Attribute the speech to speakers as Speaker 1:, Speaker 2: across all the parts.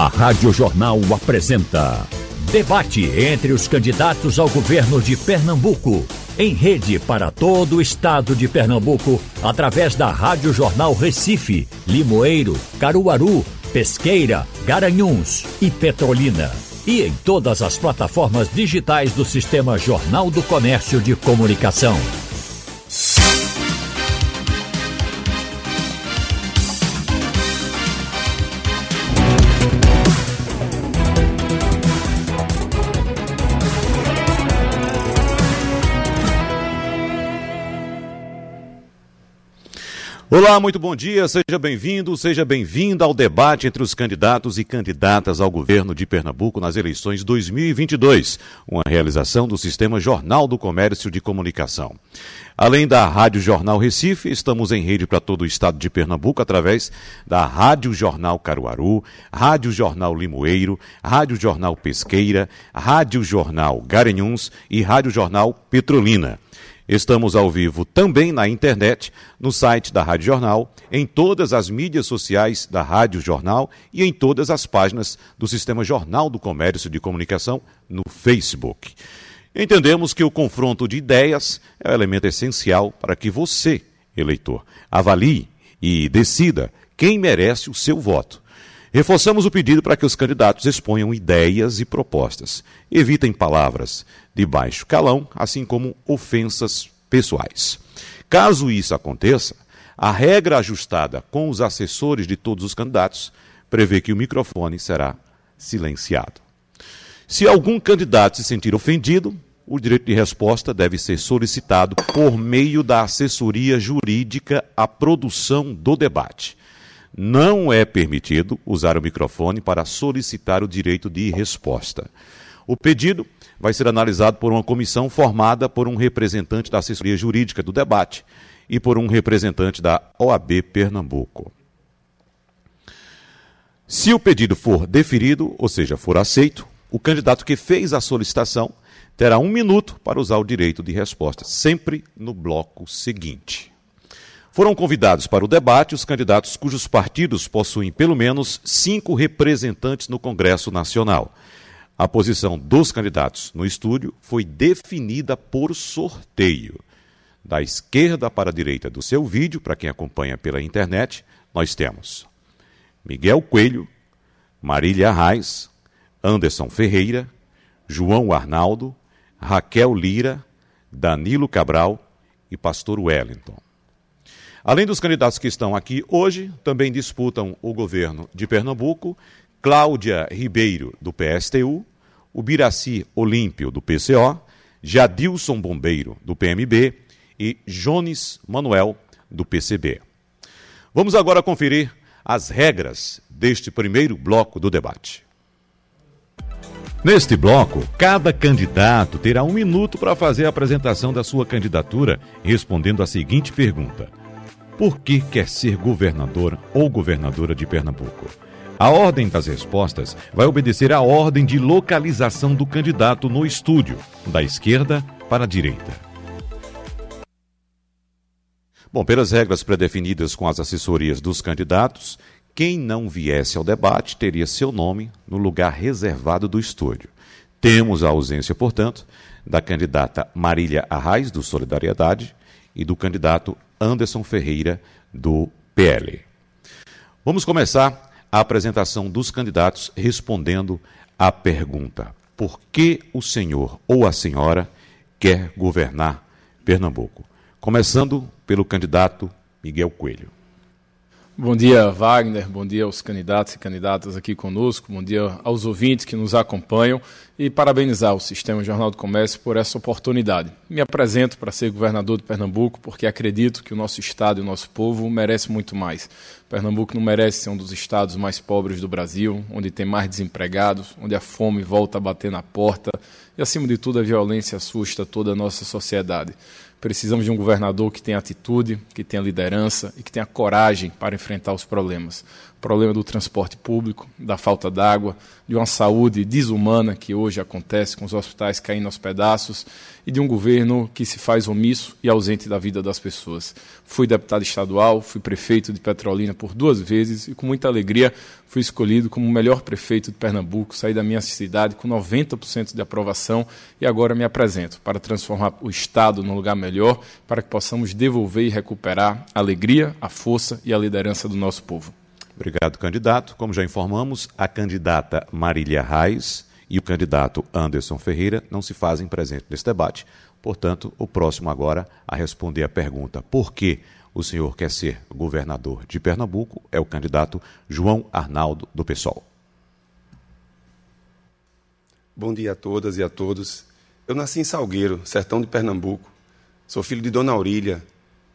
Speaker 1: A Rádio Jornal apresenta Debate entre os candidatos ao governo de Pernambuco. Em rede para todo o estado de Pernambuco, através da Rádio Jornal Recife, Limoeiro, Caruaru, Pesqueira, Garanhuns e Petrolina. E em todas as plataformas digitais do Sistema Jornal do Comércio de Comunicação.
Speaker 2: Olá, muito bom dia, seja bem-vindo, seja bem-vinda ao debate entre os candidatos e candidatas ao governo de Pernambuco nas eleições 2022, uma realização do Sistema Jornal do Comércio de Comunicação. Além da Rádio Jornal Recife, estamos em rede para todo o estado de Pernambuco através da Rádio Jornal Caruaru, Rádio Jornal Limoeiro, Rádio Jornal Pesqueira, Rádio Jornal Garanhuns e Rádio Jornal Petrolina. Estamos ao vivo também na internet, no site da Rádio Jornal, em todas as mídias sociais da Rádio Jornal e em todas as páginas do Sistema Jornal do Comércio de Comunicação no Facebook. Entendemos que o confronto de ideias é o elemento essencial para que você, eleitor, avalie e decida quem merece o seu voto. Reforçamos o pedido para que os candidatos exponham ideias e propostas. Evitem palavras de baixo calão, assim como ofensas pessoais. Caso isso aconteça, a regra ajustada com os assessores de todos os candidatos prevê que o microfone será silenciado. Se algum candidato se sentir ofendido, o direito de resposta deve ser solicitado por meio da assessoria jurídica à produção do debate não é permitido usar o microfone para solicitar o direito de resposta. O pedido vai ser analisado por uma comissão formada por um representante da assessoria jurídica do debate e por um representante da OAB Pernambuco. Se o pedido for deferido, ou seja, for aceito, o candidato que fez a solicitação terá um minuto para usar o direito de resposta, sempre no bloco seguinte. Foram convidados para o debate os candidatos cujos partidos possuem pelo menos cinco representantes no Congresso Nacional. A posição dos candidatos no estúdio foi definida por sorteio. Da esquerda para a direita do seu vídeo, para quem acompanha pela internet, nós temos Miguel Coelho, Marília Reis, Anderson Ferreira, João Arnaldo, Raquel Lira, Danilo Cabral e Pastor Wellington. Além dos candidatos que estão aqui hoje, também disputam o governo de Pernambuco, Cláudia Ribeiro, do PSTU, o Biraci Olímpio, do PCO, Jadilson Bombeiro, do PMB e Jones Manuel, do PCB. Vamos agora conferir as regras deste primeiro bloco do debate. Neste bloco, cada candidato terá um minuto para fazer a apresentação da sua candidatura, respondendo a seguinte pergunta: por que quer ser governador ou governadora de Pernambuco? A ordem das respostas vai obedecer à ordem de localização do candidato no estúdio, da esquerda para a direita. Bom, pelas regras pré-definidas com as assessorias dos candidatos, quem não viesse ao debate teria seu nome no lugar reservado do estúdio. Temos a ausência, portanto, da candidata Marília Arraes, do Solidariedade, e do candidato Anderson Ferreira, do PL. Vamos começar a apresentação dos candidatos respondendo à pergunta: por que o senhor ou a senhora quer governar Pernambuco? Começando pelo candidato Miguel Coelho.
Speaker 3: Bom dia, Wagner. Bom dia aos candidatos e candidatas aqui conosco. Bom dia aos ouvintes que nos acompanham e parabenizar o Sistema Jornal do Comércio por essa oportunidade. Me apresento para ser governador de Pernambuco porque acredito que o nosso estado e o nosso povo merece muito mais. Pernambuco não merece ser um dos estados mais pobres do Brasil, onde tem mais desempregados, onde a fome volta a bater na porta e, acima de tudo, a violência assusta toda a nossa sociedade. Precisamos de um governador que tenha atitude, que tenha liderança e que tenha coragem para enfrentar os problemas. Problema do transporte público, da falta d'água, de uma saúde desumana que hoje acontece com os hospitais caindo aos pedaços e de um governo que se faz omisso e ausente da vida das pessoas. Fui deputado estadual, fui prefeito de Petrolina por duas vezes e com muita alegria fui escolhido como o melhor prefeito de Pernambuco, saí da minha cidade com 90% de aprovação e agora me apresento para transformar o Estado num lugar melhor, para que possamos devolver e recuperar a alegria, a força e a liderança do nosso povo.
Speaker 2: Obrigado, candidato. Como já informamos, a candidata Marília Reis e o candidato Anderson Ferreira não se fazem presente nesse debate. Portanto, o próximo agora a responder a pergunta por que o senhor quer ser governador de Pernambuco é o candidato João Arnaldo do PSOL.
Speaker 4: Bom dia a todas e a todos. Eu nasci em Salgueiro, sertão de Pernambuco. Sou filho de Dona Aurília,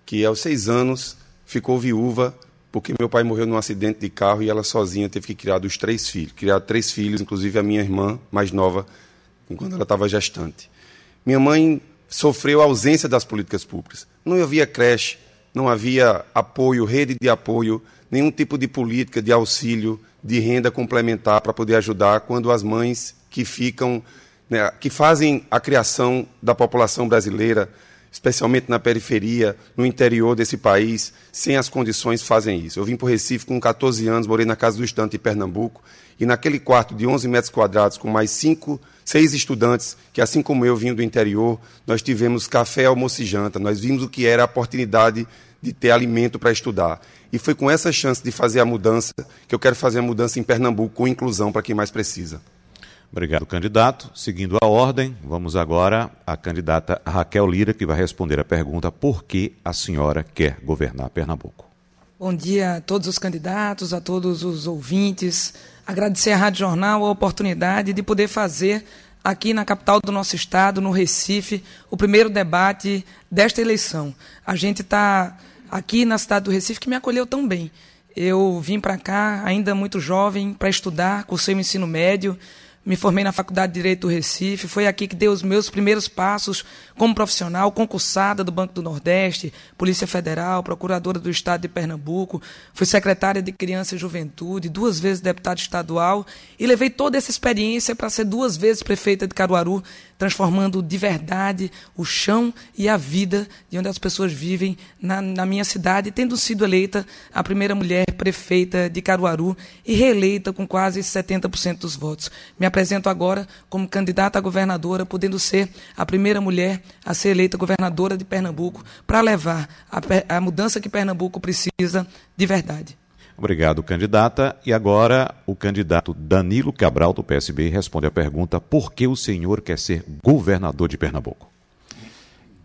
Speaker 4: que aos seis anos ficou viúva porque meu pai morreu num acidente de carro e ela sozinha teve que criar dos três filhos. Criar três filhos, inclusive a minha irmã mais nova, quando ela estava gestante. Minha mãe sofreu a ausência das políticas públicas. Não havia creche, não havia apoio, rede de apoio, nenhum tipo de política de auxílio, de renda complementar para poder ajudar quando as mães que ficam, né, que fazem a criação da população brasileira especialmente na periferia, no interior desse país, sem as condições, fazem isso. Eu vim para o Recife com 14 anos, morei na Casa do Estante em Pernambuco, e naquele quarto de 11 metros quadrados, com mais cinco, seis estudantes, que assim como eu vim do interior, nós tivemos café, almoço e janta, nós vimos o que era a oportunidade de ter alimento para estudar. E foi com essa chance de fazer a mudança que eu quero fazer a mudança em Pernambuco com inclusão para quem mais precisa.
Speaker 2: Obrigado, candidato. Seguindo a ordem, vamos agora à candidata Raquel Lira, que vai responder a pergunta por que a senhora quer governar Pernambuco.
Speaker 5: Bom dia a todos os candidatos, a todos os ouvintes. Agradecer à Rádio Jornal a oportunidade de poder fazer aqui na capital do nosso estado, no Recife, o primeiro debate desta eleição. A gente está aqui na cidade do Recife que me acolheu tão bem. Eu vim para cá ainda muito jovem para estudar, cursei o ensino médio, me formei na Faculdade de Direito do Recife, foi aqui que dei os meus primeiros passos como profissional, concursada do Banco do Nordeste, Polícia Federal, Procuradora do Estado de Pernambuco, fui secretária de Criança e Juventude, duas vezes deputada estadual e levei toda essa experiência para ser duas vezes prefeita de Caruaru, transformando de verdade o chão e a vida de onde as pessoas vivem na, na minha cidade, tendo sido eleita a primeira mulher prefeita de Caruaru e reeleita com quase 70% dos votos. Me apresento agora como candidata a governadora, podendo ser a primeira mulher a ser eleita governadora de Pernambuco, para levar a, a mudança que Pernambuco precisa de verdade.
Speaker 2: Obrigado, candidata. E agora o candidato Danilo Cabral, do PSB, responde a pergunta: por que o senhor quer ser governador de Pernambuco?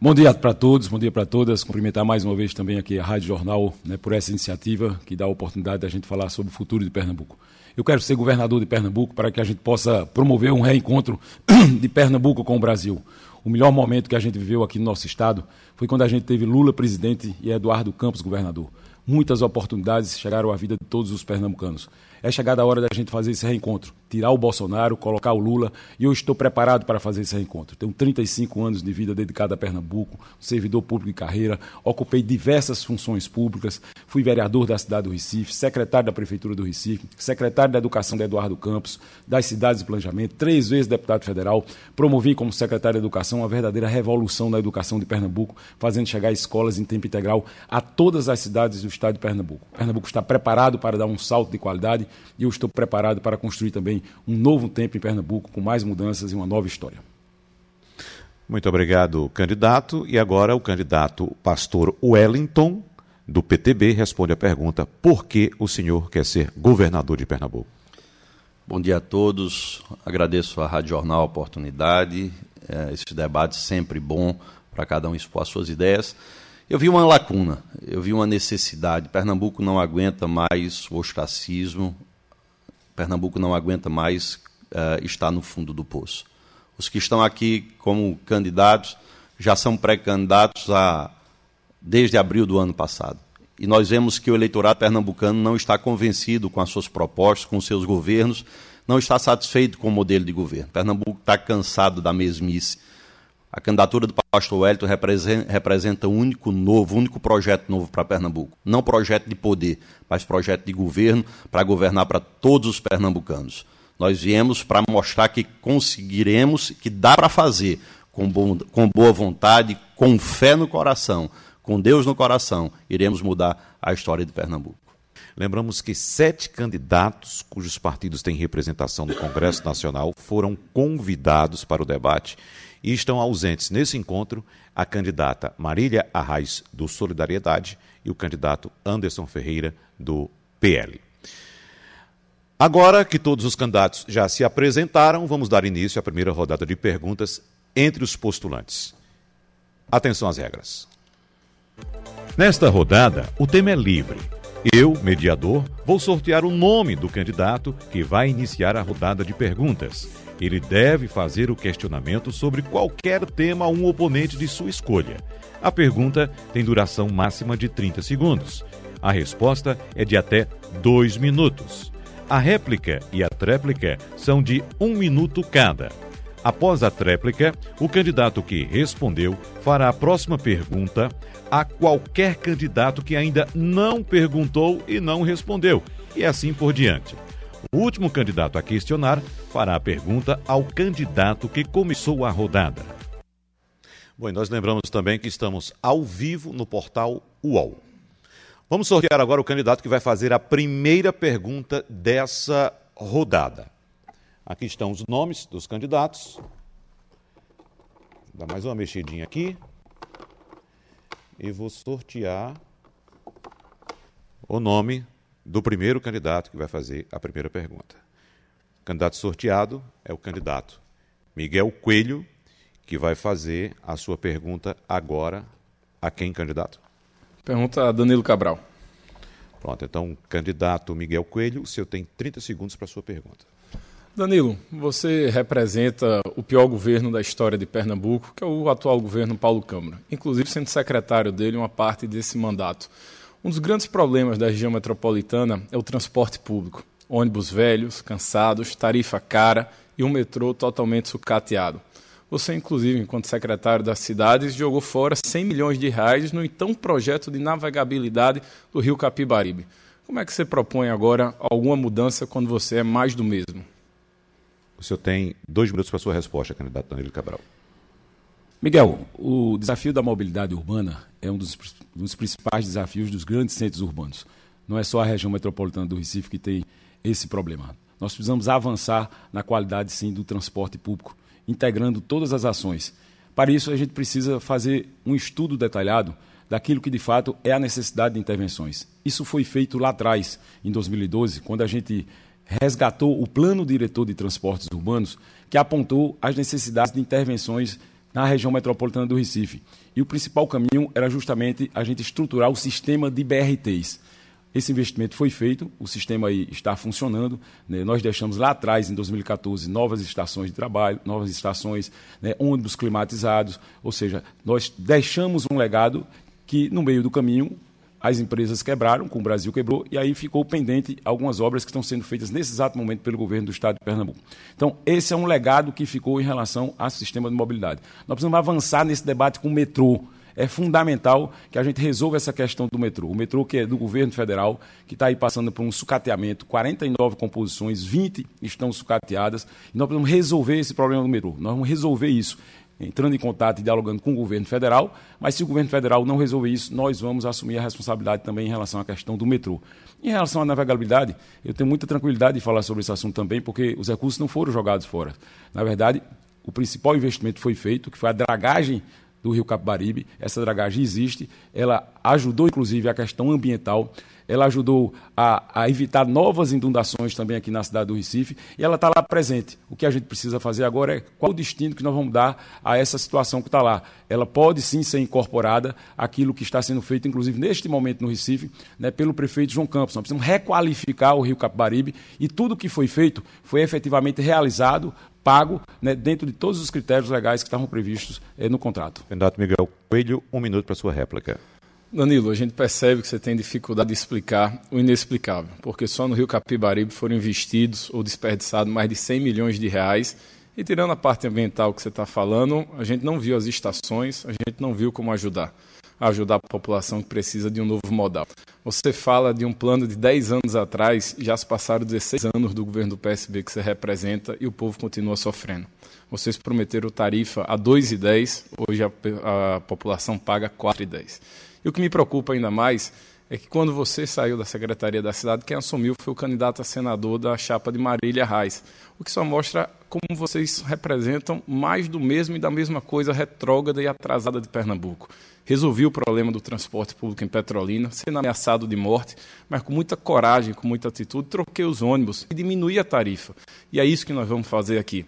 Speaker 6: Bom dia para todos, bom dia para todas. Cumprimentar mais uma vez também aqui a Rádio Jornal né, por essa iniciativa que dá a oportunidade da gente falar sobre o futuro de Pernambuco. Eu quero ser governador de Pernambuco para que a gente possa promover um reencontro de Pernambuco com o Brasil. O melhor momento que a gente viveu aqui no nosso estado foi quando a gente teve Lula presidente e Eduardo Campos governador muitas oportunidades chegaram à vida de todos os pernambucanos. É chegada a hora da gente fazer esse reencontro tirar o Bolsonaro, colocar o Lula, e eu estou preparado para fazer esse reencontro. Tenho 35 anos de vida dedicada a Pernambuco, servidor público de carreira, ocupei diversas funções públicas, fui vereador da cidade do Recife, secretário da Prefeitura do Recife, secretário da Educação de Eduardo Campos, das cidades de planejamento, três vezes deputado federal, promovi como secretário de Educação uma verdadeira revolução na educação de Pernambuco, fazendo chegar escolas em tempo integral a todas as cidades do estado de Pernambuco. Pernambuco está preparado para dar um salto de qualidade e eu estou preparado para construir também um novo tempo em Pernambuco, com mais mudanças e uma nova história.
Speaker 2: Muito obrigado, candidato. E agora o candidato pastor Wellington, do PTB, responde a pergunta: por que o senhor quer ser governador de Pernambuco?
Speaker 7: Bom dia a todos. Agradeço à Rádio Jornal a oportunidade. É, esse debate sempre bom para cada um expor as suas ideias. Eu vi uma lacuna, eu vi uma necessidade. Pernambuco não aguenta mais o ostracismo, Pernambuco não aguenta mais uh, estar no fundo do poço. Os que estão aqui como candidatos já são pré-candidatos desde abril do ano passado. E nós vemos que o eleitorado pernambucano não está convencido com as suas propostas, com os seus governos, não está satisfeito com o modelo de governo. Pernambuco está cansado da mesmice. A candidatura do pastor Wellington representa, um único novo, único projeto novo para Pernambuco. Não projeto de poder, mas projeto de governo para governar para todos os pernambucanos. Nós viemos para mostrar que conseguiremos, que dá para fazer, com, bom, com boa vontade, com fé no coração, com Deus no coração, iremos mudar a história de Pernambuco.
Speaker 2: Lembramos que sete candidatos cujos partidos têm representação no Congresso Nacional foram convidados para o debate e estão ausentes nesse encontro a candidata Marília Arraes, do Solidariedade, e o candidato Anderson Ferreira, do PL. Agora que todos os candidatos já se apresentaram, vamos dar início à primeira rodada de perguntas entre os postulantes. Atenção às regras. Nesta rodada, o tema é livre. Eu, mediador, vou sortear o nome do candidato que vai iniciar a rodada de perguntas. Ele deve fazer o questionamento sobre qualquer tema a um oponente de sua escolha. A pergunta tem duração máxima de 30 segundos. A resposta é de até 2 minutos. A réplica e a tréplica são de um minuto cada. Após a tréplica, o candidato que respondeu fará a próxima pergunta a qualquer candidato que ainda não perguntou e não respondeu, e assim por diante. O último candidato a questionar fará a pergunta ao candidato que começou a rodada. Bom, e nós lembramos também que estamos ao vivo no portal UOL. Vamos sortear agora o candidato que vai fazer a primeira pergunta dessa rodada. Aqui estão os nomes dos candidatos. Dá mais uma mexidinha aqui. E vou sortear o nome do primeiro candidato que vai fazer a primeira pergunta. O candidato sorteado é o candidato Miguel Coelho, que vai fazer a sua pergunta agora. A quem, candidato?
Speaker 3: Pergunta a Danilo Cabral.
Speaker 2: Pronto, então, candidato Miguel Coelho, o senhor tem 30 segundos para a sua pergunta.
Speaker 3: Danilo, você representa o pior governo da história de Pernambuco, que é o atual governo Paulo Câmara, inclusive sendo secretário dele uma parte desse mandato. Um dos grandes problemas da região metropolitana é o transporte público. Ônibus velhos, cansados, tarifa cara e um metrô totalmente sucateado. Você, inclusive, enquanto secretário das cidades, jogou fora 100 milhões de reais no então projeto de navegabilidade do rio Capibaribe. Como é que você propõe agora alguma mudança quando você é mais do mesmo?
Speaker 2: O senhor tem dois minutos para a sua resposta, candidato Danilo Cabral.
Speaker 6: Miguel, o desafio da mobilidade urbana é um dos, um dos, principais desafios dos grandes centros urbanos. Não é só a região metropolitana do Recife que tem esse problema. Nós precisamos avançar na qualidade, sim, do transporte público, integrando todas as ações. Para isso, a gente precisa fazer um estudo detalhado daquilo que, de fato, é a necessidade de intervenções. Isso foi feito lá atrás, em 2012, quando a gente resgatou o Plano Diretor de Transportes Urbanos, que apontou as necessidades de intervenções na região metropolitana do Recife. E o principal caminho era justamente a gente estruturar o sistema de BRTs. Esse investimento foi feito, o sistema aí está funcionando. Né? Nós deixamos lá atrás, em 2014, novas estações de trabalho, novas estações, né? ônibus climatizados, ou seja, nós deixamos um legado que, no meio do caminho, as empresas quebraram, com o Brasil quebrou, e aí ficou pendente algumas obras que estão sendo feitas nesse exato momento pelo governo do Estado de Pernambuco. Então, esse é um legado que ficou em relação ao sistema de mobilidade. Nós precisamos avançar nesse debate com o metrô. É fundamental que a gente resolva essa questão do metrô. O metrô que é do governo federal, que está aí passando por um sucateamento, 49 composições, 20 estão sucateadas, e nós precisamos resolver esse problema do metrô. Nós vamos resolver isso entrando em contato e dialogando com o governo federal, mas se o governo federal não resolver isso, nós vamos assumir a responsabilidade também em relação à questão do metrô. Em relação à navegabilidade, eu tenho muita tranquilidade de falar sobre esse assunto também, porque os recursos não foram jogados fora. Na verdade, o principal investimento foi feito, que foi a dragagem do Rio Capibaribe. Essa dragagem existe, ela ajudou inclusive a questão ambiental ela ajudou a, a, evitar novas inundações também aqui na cidade do Recife, e ela está lá presente. O que a gente precisa fazer agora é qual o destino que nós vamos dar a essa situação que está lá. Ela pode sim ser incorporada àquilo que está sendo feito, inclusive neste momento no Recife, né, pelo prefeito João Campos. Nós precisamos requalificar o Rio Capibaribe e tudo que foi feito foi efetivamente realizado pago né, dentro de todos os critérios legais que estavam previstos eh, no contrato.
Speaker 2: Candidato Miguel Coelho, um minuto para sua réplica.
Speaker 3: Danilo, a gente percebe que você tem dificuldade de explicar o inexplicável, porque só no Rio Capibaribe foram investidos ou desperdiçados mais de 100 milhões de reais E tirando a parte ambiental que você está falando, a gente não viu as estações, a gente não viu como ajudar. Ajudar a população que precisa de um novo modal. Você fala de um plano de 10 anos atrás, já se passaram 16 anos do governo do PSB que você representa e o povo continua sofrendo. Vocês prometeram tarifa a 2,10, hoje a, a população paga 4,10. E o que me preocupa ainda mais é que quando você saiu da Secretaria da Cidade, quem assumiu foi o candidato a senador da chapa de Marília Reis. O que só mostra como vocês representam mais do mesmo e da mesma coisa retrógrada e atrasada de Pernambuco. Resolvi o problema do transporte público em Petrolina, sendo ameaçado de morte, mas com muita coragem, com muita atitude, troquei os ônibus e diminuí a tarifa. E é isso que nós vamos fazer aqui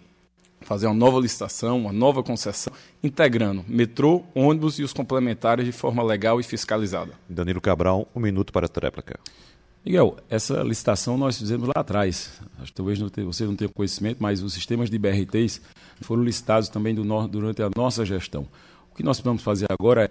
Speaker 3: fazer uma nova licitação, uma nova concessão, integrando metrô, ônibus e os complementares de forma legal e fiscalizada.
Speaker 2: Danilo Cabral, um minuto para a tréplica.
Speaker 6: Miguel, essa licitação nós fizemos lá atrás. Acho que talvez não tenha, você não tenha conhecimento, mas os sistemas de BRTs foram licitados também do, durante a nossa gestão. O que nós vamos fazer agora é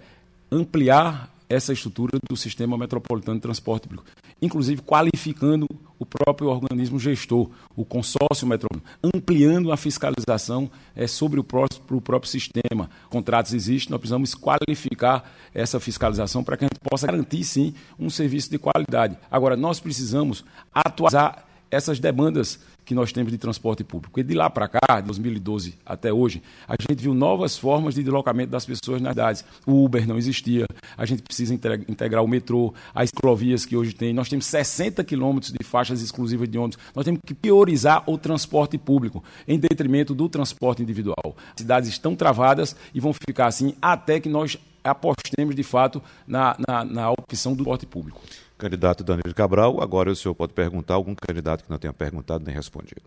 Speaker 6: ampliar essa estrutura do sistema metropolitano de transporte público, inclusive qualificando o próprio organismo gestor, o consórcio metropolitano, ampliando a fiscalização é, sobre o próprio, o próprio sistema. Contratos existem, nós precisamos qualificar essa fiscalização para que a gente possa garantir, sim, um serviço de qualidade. Agora, nós precisamos atualizar essas demandas que nós temos de transporte público. E de lá para cá, de 2012 até hoje, a gente viu novas formas de deslocamento das pessoas nas cidades. O Uber não existia, a gente precisa integrar o metrô, as ciclovias que hoje tem. Nós temos 60 quilômetros de faixas exclusivas de ônibus. Nós temos que priorizar o transporte público em detrimento do transporte individual. As cidades estão travadas e vão ficar assim até que nós apostemos de fato na, na, na opção do transporte público.
Speaker 2: Candidato Danilo Cabral, agora o senhor pode perguntar algum candidato que não tenha perguntado nem respondido.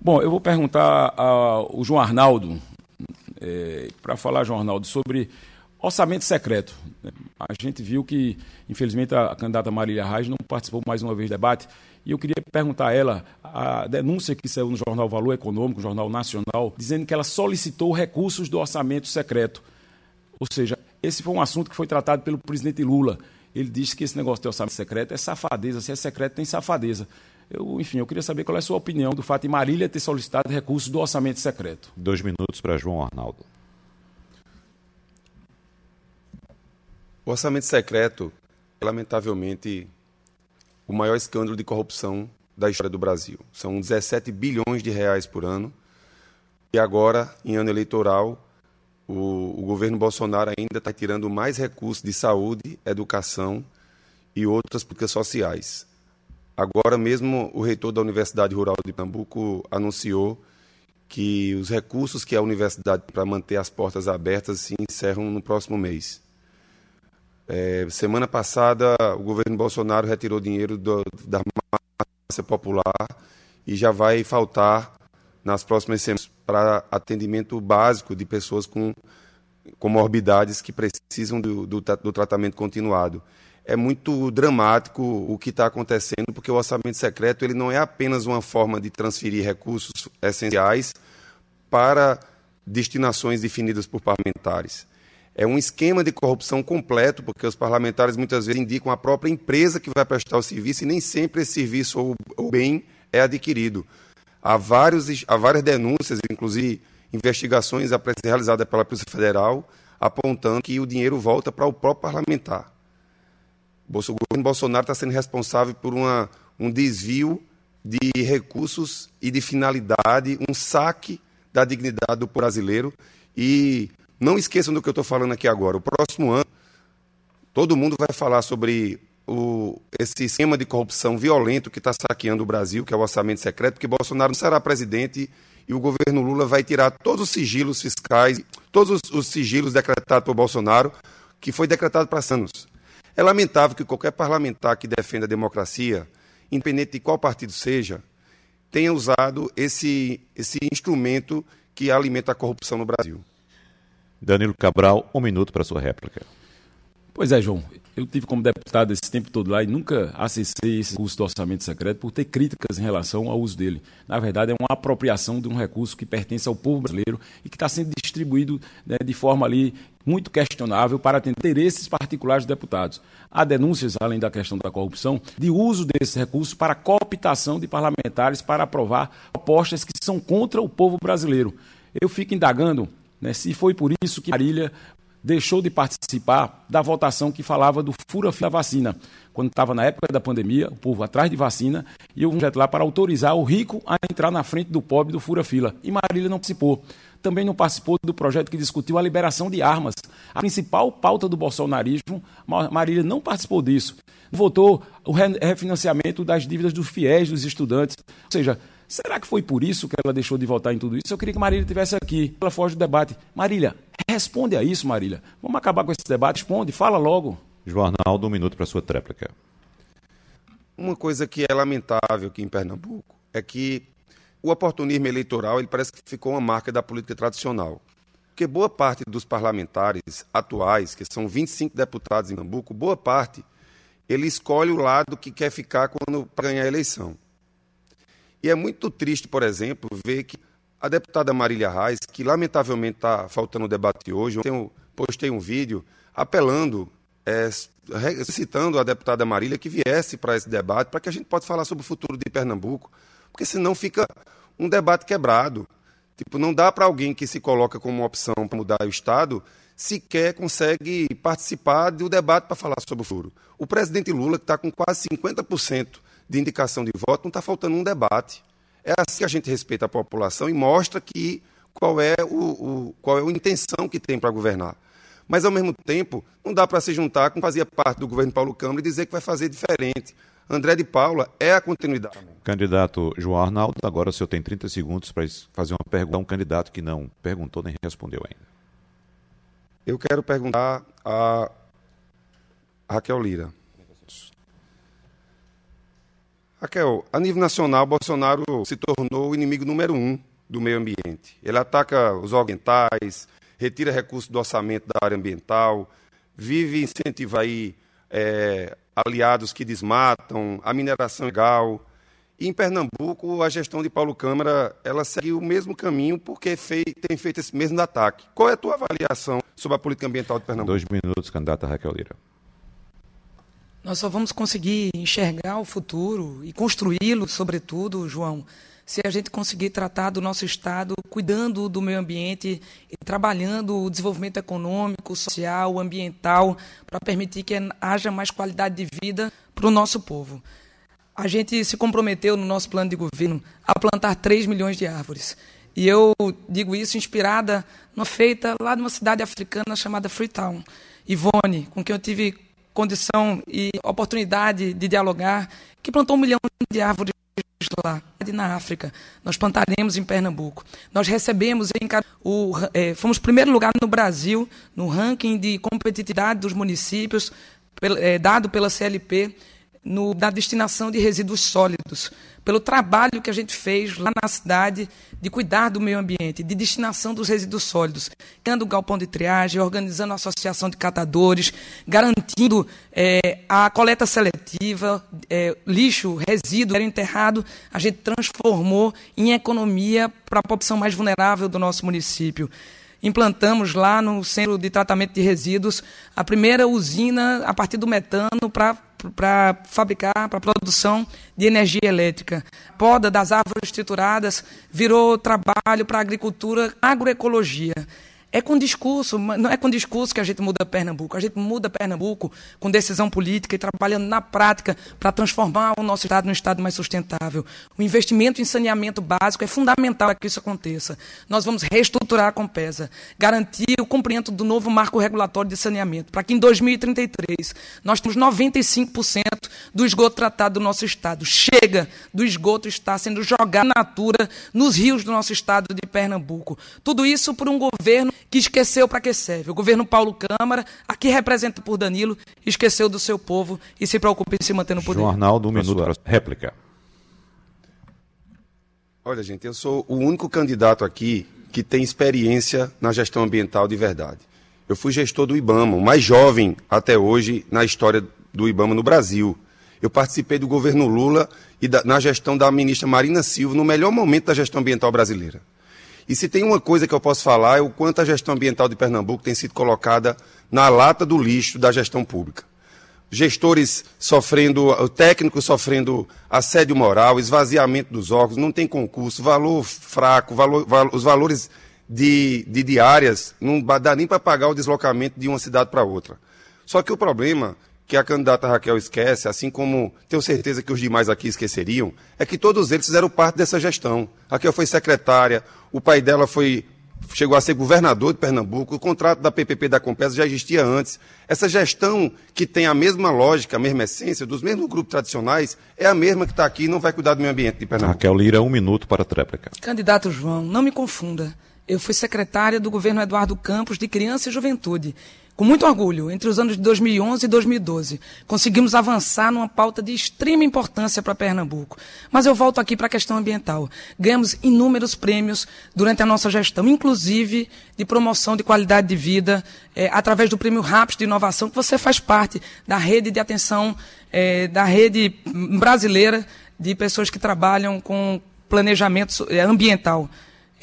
Speaker 6: Bom, eu vou perguntar ao João Arnaldo, é, para falar, João Arnaldo, sobre orçamento secreto. A gente viu que, infelizmente, a candidata Marília Reis não participou mais uma vez do debate, e eu queria perguntar a ela a denúncia que saiu no jornal Valor Econômico, jornal nacional, dizendo que ela solicitou recursos do orçamento secreto. Ou seja, esse foi um assunto que foi tratado pelo presidente Lula ele disse que esse negócio de orçamento secreto é safadeza. Se é secreto, tem safadeza. Eu, enfim, eu queria saber qual é a sua opinião do fato de Marília ter solicitado recursos do orçamento secreto.
Speaker 2: Dois minutos para João Arnaldo.
Speaker 4: O orçamento secreto é, lamentavelmente, o maior escândalo de corrupção da história do Brasil. São 17 bilhões de reais por ano. E agora, em ano eleitoral, o, o governo Bolsonaro ainda está tirando mais recursos de saúde, educação e outras políticas sociais. Agora mesmo, o reitor da Universidade Rural de Pernambuco anunciou que os recursos que a universidade para manter as portas abertas se encerram no próximo mês. É, semana passada, o governo Bolsonaro retirou dinheiro do, da massa popular e já vai faltar nas próximas semanas para atendimento básico de pessoas com comorbidades que precisam do, do, do tratamento continuado. É muito dramático o que está acontecendo, porque o orçamento secreto ele não é apenas uma forma de transferir recursos essenciais para destinações definidas por parlamentares. É um esquema de corrupção completo, porque os parlamentares muitas vezes indicam a própria empresa que vai prestar o serviço e nem sempre esse serviço ou, bem é adquirido. Há, vários, há várias denúncias, inclusive investigações realizadas pela Polícia Federal, apontando que o dinheiro volta para o próprio parlamentar. O governo Bolsonaro está sendo responsável por uma, um desvio de recursos e de finalidade, um saque da dignidade do brasileiro. E não esqueçam do que eu estou falando aqui agora. O próximo ano, todo mundo vai falar sobre o, esse esquema de corrupção violento que está saqueando o Brasil, que é o orçamento secreto, porque Bolsonaro não será presidente e o governo Lula vai tirar todos os sigilos fiscais, todos os, os sigilos decretados por Bolsonaro, que foi decretado para anos. É lamentável que qualquer parlamentar que defenda a democracia, independente de qual partido seja, tenha usado esse, esse instrumento que alimenta a corrupção no Brasil.
Speaker 2: Danilo Cabral, um minuto para sua réplica.
Speaker 6: Pois é, João. Eu tive como deputado esse tempo todo lá e nunca acessei esse curso do orçamento secreto por ter críticas em relação ao uso dele. Na verdade, é uma apropriação de um recurso que pertence ao povo brasileiro e que está sendo distribuído né, de forma ali muito questionável para atender interesses particulares dos deputados. Há denúncias, além da questão da corrupção, de uso desse recurso para cooptação de parlamentares para aprovar propostas que são contra o povo brasileiro. Eu fico indagando né, se foi por isso que Marília deixou de participar da votação que falava do fura-fila vacina. Quando estava na época da pandemia, o povo atrás de vacina, e eu um projeto lá para autorizar o rico a entrar na frente do pobre do fura-fila. E Marília não participou. Também não participou do projeto que discutiu a liberação de armas. A principal pauta do bolsonarismo, Marília não participou disso. Votou o refinanciamento das dívidas dos fiéis, dos estudantes. Ou seja, Será que foi por isso que ela deixou de votar em tudo isso? Eu queria que Marília estivesse aqui. Ela foge do debate. Marília, responde a isso, Marília. Vamos acabar com esse debate. Responde, fala logo.
Speaker 2: Jornal, um minuto para sua tréplica.
Speaker 4: Uma coisa que é lamentável aqui em Pernambuco é que o oportunismo eleitoral ele parece que ficou uma marca da política tradicional. Porque boa parte dos parlamentares atuais, que são 25 deputados em Pernambuco, boa parte, ele escolhe o lado que quer ficar quando para ganhar a eleição. E é muito triste, por exemplo, ver que a deputada Marília Reis, que lamentavelmente está faltando o debate hoje, eu postei um vídeo apelando, é, citando a deputada Marília que viesse para esse debate, para que a gente possa falar sobre o futuro de Pernambuco, porque senão fica um debate quebrado. Tipo, não dá para alguém que se coloca como opção para mudar o Estado sequer consegue participar do debate para falar sobre o futuro. O presidente Lula, que está com quase 50% de indicação de voto, não está faltando um debate. É assim que a gente respeita a população e mostra que qual é, o, o qual é a intenção que tem para governar. Mas, ao mesmo tempo, não dá para se juntar com fazia parte do governo Paulo Câmara e dizer que vai fazer diferente. André de Paula é a continuidade.
Speaker 2: Candidato João Arnaldo, agora o senhor tem 30 segundos para fazer uma pergunta a um candidato que não perguntou nem respondeu ainda.
Speaker 4: Eu quero perguntar a Raquel Lira. Raquel, a nível nacional, Bolsonaro se tornou o inimigo número um do meio ambiente. Ele ataca os ambientais, retira recursos do orçamento da área ambiental, vive incentiva aí é, aliados que desmatam, a mineração legal. E em Pernambuco, a gestão de Paulo Câmara, ela segue o mesmo caminho porque fei, tem feito esse mesmo ataque. Qual é a tua avaliação sobre a política ambiental de Pernambuco?
Speaker 2: Dois minutos, candidata Raquel Lira.
Speaker 5: Nós só vamos conseguir enxergar o futuro e construí-lo, sobretudo, João, se a gente conseguir tratar do nosso Estado cuidando do meio ambiente e trabalhando o desenvolvimento econômico, social, ambiental, para permitir que haja mais qualidade de vida para o nosso povo. A gente se comprometeu no nosso plano de governo a plantar 3 milhões de árvores. E eu digo isso inspirada numa feita lá numa cidade africana chamada Freetown. Ivone, com quem eu tive condição e oportunidade de dialogar, que plantou um milhão de árvores lá na África. Nós plantaremos em Pernambuco. Nós recebemos em o, é, fomos primeiro lugar no Brasil no ranking de competitividade dos municípios é, dado pela CLP no, na destinação de resíduos sólidos, pelo trabalho que a gente fez lá na cidade de cuidar do meio ambiente, de destinação dos resíduos sólidos, criando o galpão de triagem, organizando a associação de catadores, garantindo é, a coleta seletiva, é, lixo, resíduo era enterrado, a gente transformou em economia para a população mais vulnerável do nosso município. Implantamos lá no Centro de Tratamento de Resíduos a primeira usina a partir do metano para para fabricar, para produção de energia elétrica. Poda das árvores trituradas virou trabalho para agricultura, agroecologia. É com discurso, não é com discurso que a gente muda Pernambuco. A gente muda Pernambuco com decisão política e trabalhando na prática para transformar o nosso Estado num Estado mais sustentável. O investimento em saneamento básico é fundamental para que isso aconteça. Nós vamos reestruturar a Compesa, garantir o cumprimento do novo marco regulatório de saneamento, para que em 2033 nós temos 95% do esgoto tratado do nosso Estado. Chega do esgoto estar sendo jogado na natura nos rios do nosso Estado de Pernambuco. Tudo isso por um governo que esqueceu para que serve. O governo Paulo Câmara, aqui representado por Danilo, esqueceu do seu povo e se preocupa em se manter no poder.
Speaker 2: João Arnaldo, um minuto para réplica.
Speaker 4: Olha, gente, eu sou o único candidato aqui que tem experiência na gestão ambiental de verdade. Eu fui gestor do IBAMA, o mais jovem até hoje na história do IBAMA no Brasil. Eu participei do governo Lula e da, na gestão da ministra Marina Silva, no melhor momento da gestão ambiental brasileira. E se tem uma coisa que eu posso falar é o quanto a gestão ambiental de Pernambuco tem sido colocada na lata do lixo da gestão pública. Gestores sofrendo, técnicos sofrendo assédio moral, esvaziamento dos órgãos, não tem concurso, valor fraco, valor, os valores de, de diárias, não dá nem para pagar o deslocamento de uma cidade para outra. Só que o problema que a candidata Raquel esquece, assim como tenho certeza que os demais aqui esqueceriam, é que todos eles fizeram parte dessa gestão. Raquel foi secretária, o pai dela foi chegou a ser governador de Pernambuco, o contrato da PPP da Compesa já existia antes. Essa gestão que tem a mesma lógica, a mesma essência, dos mesmos grupos tradicionais, é a mesma que está aqui e não vai cuidar do meio ambiente de Pernambuco.
Speaker 2: Raquel Lira, um minuto para a tréplica.
Speaker 5: Candidato João, não me confunda. Eu fui secretária do governo Eduardo Campos de Criança e Juventude. Com muito orgulho, entre os anos de 2011 e 2012, conseguimos avançar numa pauta de extrema importância para Pernambuco. Mas eu volto aqui para a questão ambiental. Ganhamos inúmeros prêmios durante a nossa gestão, inclusive de promoção de qualidade de vida, é, através do Prêmio RAPS de Inovação, que você faz parte da rede de atenção, é, da rede brasileira de pessoas que trabalham com planejamento é, ambiental.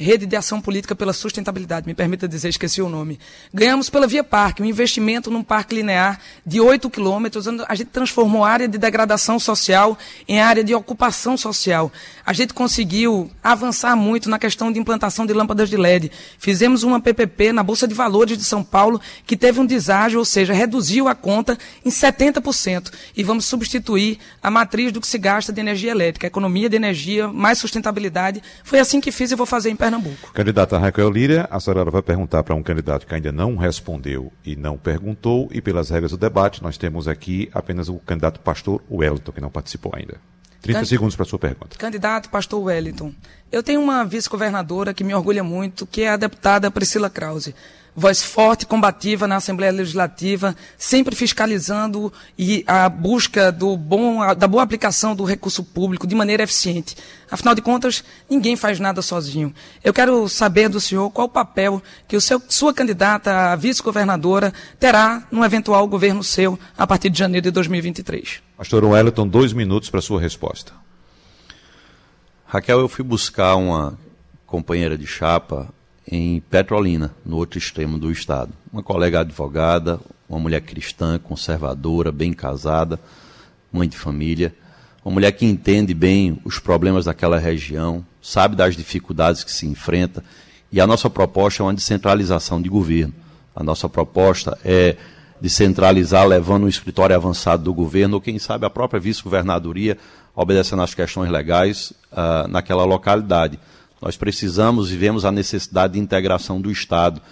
Speaker 5: Rede de Ação Política pela Sustentabilidade, me permita dizer, esqueci o nome. Ganhamos pela Via Parque, um investimento num parque linear de 8 quilômetros, a gente transformou a área de degradação social em área de ocupação social. A gente conseguiu avançar muito na questão de implantação de lâmpadas de LED. Fizemos uma PPP na Bolsa de Valores de São Paulo, que teve um deságio, ou seja, reduziu a conta em 70%. E vamos substituir a matriz do que se gasta de energia elétrica, economia de energia, mais sustentabilidade. Foi assim que fiz e vou fazer em Pernambuco.
Speaker 2: Candidata Raquel Líria, a senhora vai perguntar para um candidato que ainda não respondeu e não perguntou, e pelas regras do debate, nós temos aqui apenas o candidato pastor Wellington, que não participou ainda. 30 Cand... segundos para a sua pergunta.
Speaker 5: Candidato pastor Wellington, eu tenho uma vice-governadora que me orgulha muito, que é a deputada Priscila Krause voz forte e combativa na Assembleia Legislativa, sempre fiscalizando e a busca do bom, da boa aplicação do recurso público de maneira eficiente. Afinal de contas, ninguém faz nada sozinho. Eu quero saber do senhor qual o papel que o seu, sua candidata a vice-governadora terá no eventual governo seu a partir de janeiro de 2023.
Speaker 2: Pastor Wellington, dois minutos para a sua resposta.
Speaker 7: Raquel, eu fui buscar uma companheira de chapa em Petrolina, no outro extremo do estado. Uma colega advogada, uma mulher cristã, conservadora, bem casada, mãe de família, uma mulher que entende bem os problemas daquela região, sabe das dificuldades que se enfrenta, e a nossa proposta é uma descentralização de governo. A nossa proposta é descentralizar, levando um escritório avançado do governo, ou quem sabe a própria vice-governadoria, obedecendo às questões legais uh, naquela localidade. Nós precisamos e vemos a necessidade de integração do Estado.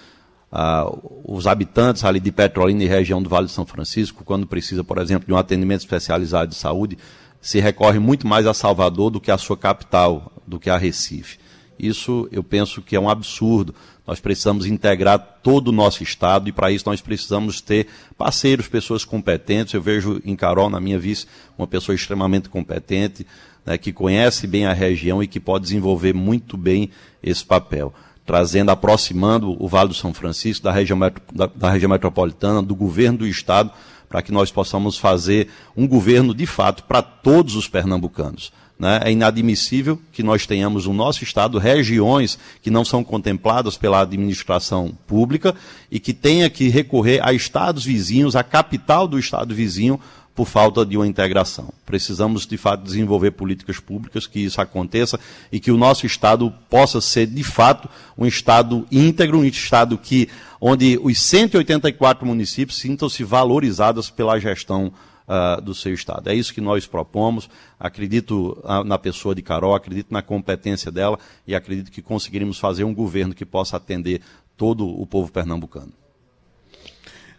Speaker 7: Ah, os habitantes ali de Petrolina e região do Vale de São Francisco, quando precisa, por exemplo, de um atendimento especializado de saúde, se recorre muito mais a Salvador do que a sua capital, do que a Recife. Isso eu penso que é um absurdo. Nós precisamos integrar todo o nosso Estado e, para isso, nós precisamos ter parceiros, pessoas competentes. Eu vejo em Carol, na minha vice, uma pessoa extremamente competente né, que conhece bem a região e que pode desenvolver muito bem esse papel, trazendo, aproximando o Vale do São Francisco da região, da, da região metropolitana, do governo do Estado, para que nós possamos fazer um governo de fato para todos os pernambucanos. Né? É inadmissível que nós tenhamos no nosso estado regiões que não são contempladas pela administração pública e que tenha que recorrer a estados vizinhos, a capital do estado vizinho, por falta de uma integração. Precisamos, de fato, desenvolver políticas públicas que isso aconteça e que o nosso Estado possa ser, de fato, um Estado íntegro, um Estado que, onde os 184 municípios sintam-se valorizados pela gestão uh, do seu Estado. É isso que nós propomos. Acredito uh, na pessoa de Carol, acredito na competência dela e acredito que conseguiremos fazer um governo que possa atender todo o povo pernambucano.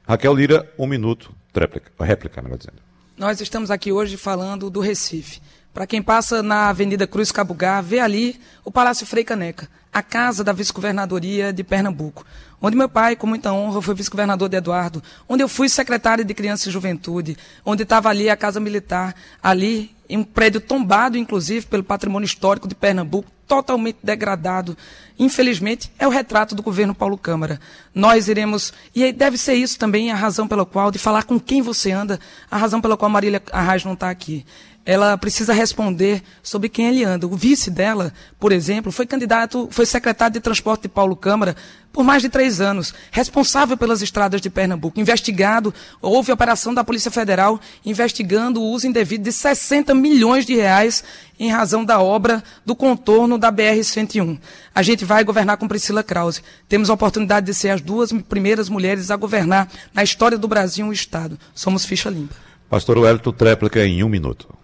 Speaker 2: Raquel Lira, um minuto. Réplica, réplica melhor dizendo.
Speaker 5: Nós estamos aqui hoje falando do Recife. Para quem passa na Avenida Cruz Cabugá, vê ali o Palácio Frei Caneca, a casa da vice-governadoria de Pernambuco, onde meu pai, com muita honra, foi vice-governador de Eduardo, onde eu fui secretário de Criança e Juventude, onde estava ali a Casa Militar, ali em um prédio tombado, inclusive, pelo patrimônio histórico de Pernambuco, totalmente degradado. Infelizmente, é o retrato do governo Paulo Câmara. Nós iremos, e deve ser isso também a razão pela qual, de falar com quem você anda, a razão pela qual Marília Arraes não está aqui ela precisa responder sobre quem ele anda. O vice dela, por exemplo, foi candidato, foi secretário de transporte de Paulo Câmara por mais de três anos, responsável pelas estradas de Pernambuco, investigado, houve operação da Polícia Federal investigando o uso indevido de 60 milhões de reais em razão da obra do contorno da BR-101. A gente vai governar com Priscila Krause. Temos a oportunidade de ser as duas primeiras mulheres a governar na história do Brasil um Estado. Somos ficha limpa.
Speaker 2: Pastor Wellington Tréplica, em um minuto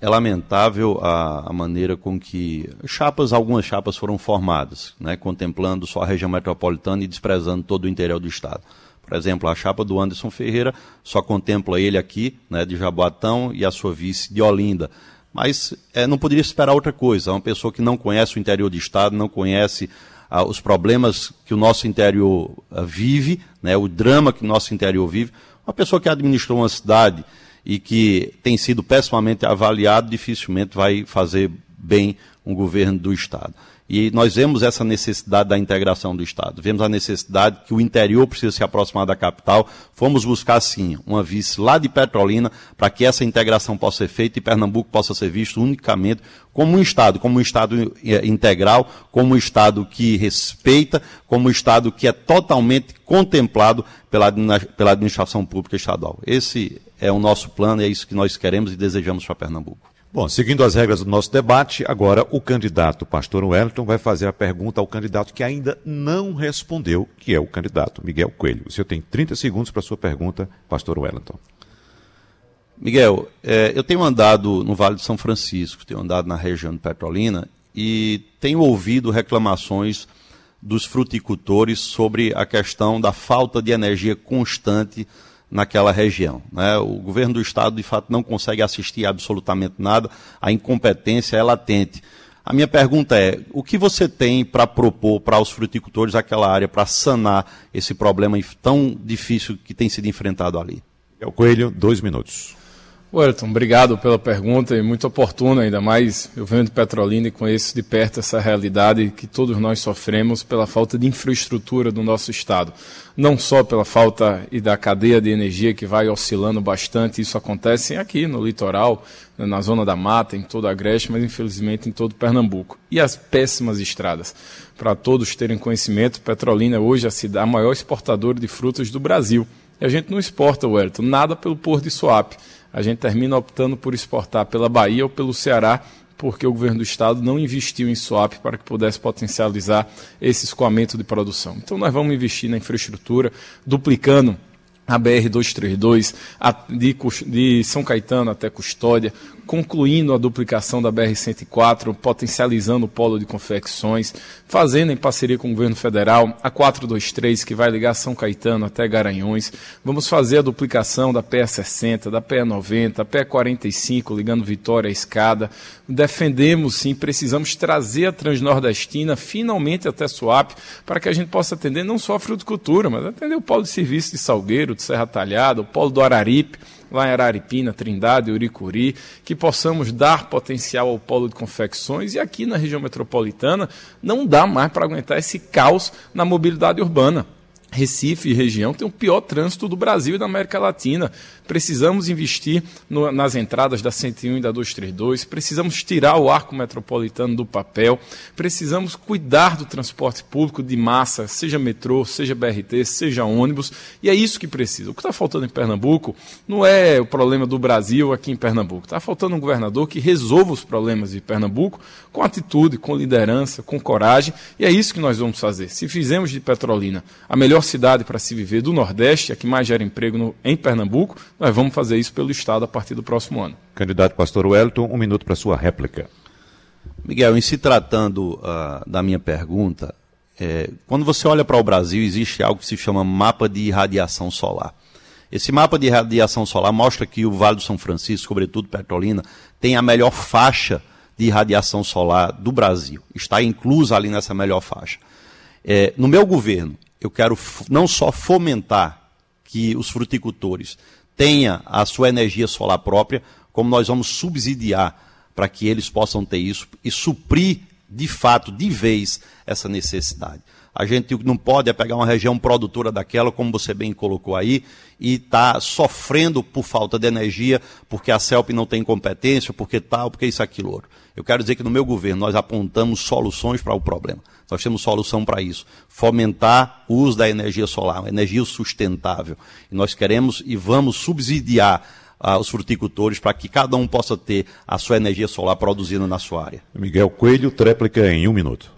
Speaker 7: é lamentável a, a, maneira com que chapas, algumas chapas foram formadas, né, contemplando só a região metropolitana e desprezando todo o interior do estado. Por exemplo, a chapa do Anderson Ferreira só contempla ele aqui, né, de Jaboatão, e a sua vice de Olinda. Mas é, não poderia esperar outra coisa. É uma pessoa que não conhece o interior do estado, não conhece ah, os problemas que o nosso interior ah, vive, né, o drama que o nosso interior vive. Uma pessoa que administrou uma cidade e que tem sido pessimamente avaliado, dificilmente vai fazer bem um governo do Estado. E nós vemos essa necessidade da integração do Estado. Vemos a necessidade que o interior precisa se aproximar da capital. Fomos buscar, sim, uma vice lá de Petrolina para que essa integração possa ser feita e Pernambuco possa ser visto unicamente como um Estado, como um Estado eh, integral, como um Estado que respeita, como um Estado que é totalmente contemplado pela, pela administração pública estadual. Esse é o nosso plano, é isso que nós queremos e desejamos para Pernambuco.
Speaker 2: Bom, seguindo as regras do nosso debate, agora o candidato pastor Wellington vai fazer a pergunta ao candidato que ainda não respondeu, que é o candidato Miguel Coelho. O senhor tem 30 segundos para a sua pergunta, pastor Wellington.
Speaker 7: Miguel, é, eu tenho andado no Vale de São Francisco, tenho andado na região de Petrolina e tenho ouvido reclamações dos fruticultores sobre a questão da falta de energia constante naquela região. Né? O governo do estado, de fato, não consegue assistir absolutamente nada, a incompetência é latente. A minha pergunta é: o que você tem para propor para os fruticultores daquela área para sanar esse problema tão difícil que tem sido enfrentado ali?
Speaker 2: É o Coelho, dois minutos.
Speaker 3: Wellington, obrigado pela pergunta e muito oportuna, ainda mais eu venho de Petrolina e conheço de perto essa realidade que todos nós sofremos pela falta de infraestrutura do nosso estado. Não só pela falta e da cadeia de energia que vai oscilando bastante, isso acontece aqui no litoral, na zona da mata, em toda a Agreste, mas infelizmente em todo Pernambuco. E as péssimas estradas. Para todos terem conhecimento, Petrolina é hoje a, cidade, a maior exportadora de frutas do Brasil. E a gente não exporta, Wellington, nada pelo Porto de Suape a gente termina optando por exportar pela Bahia ou pelo Ceará, porque o governo do estado não investiu em swap para que pudesse potencializar esse escoamento de produção. Então nós vamos investir na infraestrutura, duplicando a BR-232 de, de São Caetano até Custódia, concluindo a duplicação da BR-104, potencializando o polo de confecções, fazendo em parceria com o governo federal a 423, que vai ligar São Caetano até Garanhões. Vamos fazer a duplicação da PE60, da PE90, PE45, ligando Vitória à Escada. Defendemos, sim, precisamos trazer a Transnordestina finalmente até Suape, para que a gente possa atender não só a fruticultura, mas atender o polo de serviço de Salgueiro, Serra Talhada, o polo do Araripe, lá em Araripina, Trindade, Uricuri, que possamos dar potencial ao polo de confecções e aqui na região metropolitana não dá mais para aguentar esse caos na mobilidade urbana. Recife e região tem o pior trânsito do Brasil e da América Latina. Precisamos investir no, nas entradas da 101 e da 232, precisamos tirar o arco metropolitano do papel, precisamos cuidar do transporte público de massa, seja metrô, seja BRT, seja ônibus, e é isso que precisa. O que está faltando em Pernambuco não é o problema do Brasil aqui em Pernambuco. Está faltando um governador que resolva os problemas de Pernambuco com atitude, com liderança, com coragem, e é isso que nós vamos fazer. Se fizemos de Petrolina a melhor cidade para se viver do Nordeste, a que mais gera emprego no, em Pernambuco, nós vamos fazer isso pelo Estado a partir do próximo ano.
Speaker 2: Candidato Pastor Wellington, um minuto para sua réplica.
Speaker 7: Miguel, em se tratando uh, da minha pergunta, é, quando você olha para o Brasil, existe algo que se chama mapa de irradiação solar. Esse mapa de irradiação solar mostra que o Vale do São Francisco, sobretudo Petrolina, tem a melhor faixa de irradiação solar do Brasil. Está inclusa ali nessa melhor faixa. É, no meu governo, eu quero não só fomentar que os fruticultores tenha a sua energia solar própria, como nós vamos subsidiar para que eles possam ter isso e suprir de fato, de vez, essa necessidade. A gente não pode é pegar uma região produtora daquela, como você bem colocou aí, e está sofrendo por falta de energia, porque a CELP não tem competência, porque tal, porque isso, aquilo, outro. Eu quero dizer que no meu governo nós apontamos soluções para o problema. Nós temos solução para isso. Fomentar o uso da energia solar, uma energia sustentável. E nós queremos e vamos subsidiar ah, os fruticultores para que cada um possa ter a sua energia solar produzida na sua área.
Speaker 2: Miguel Coelho, tréplica em um minuto.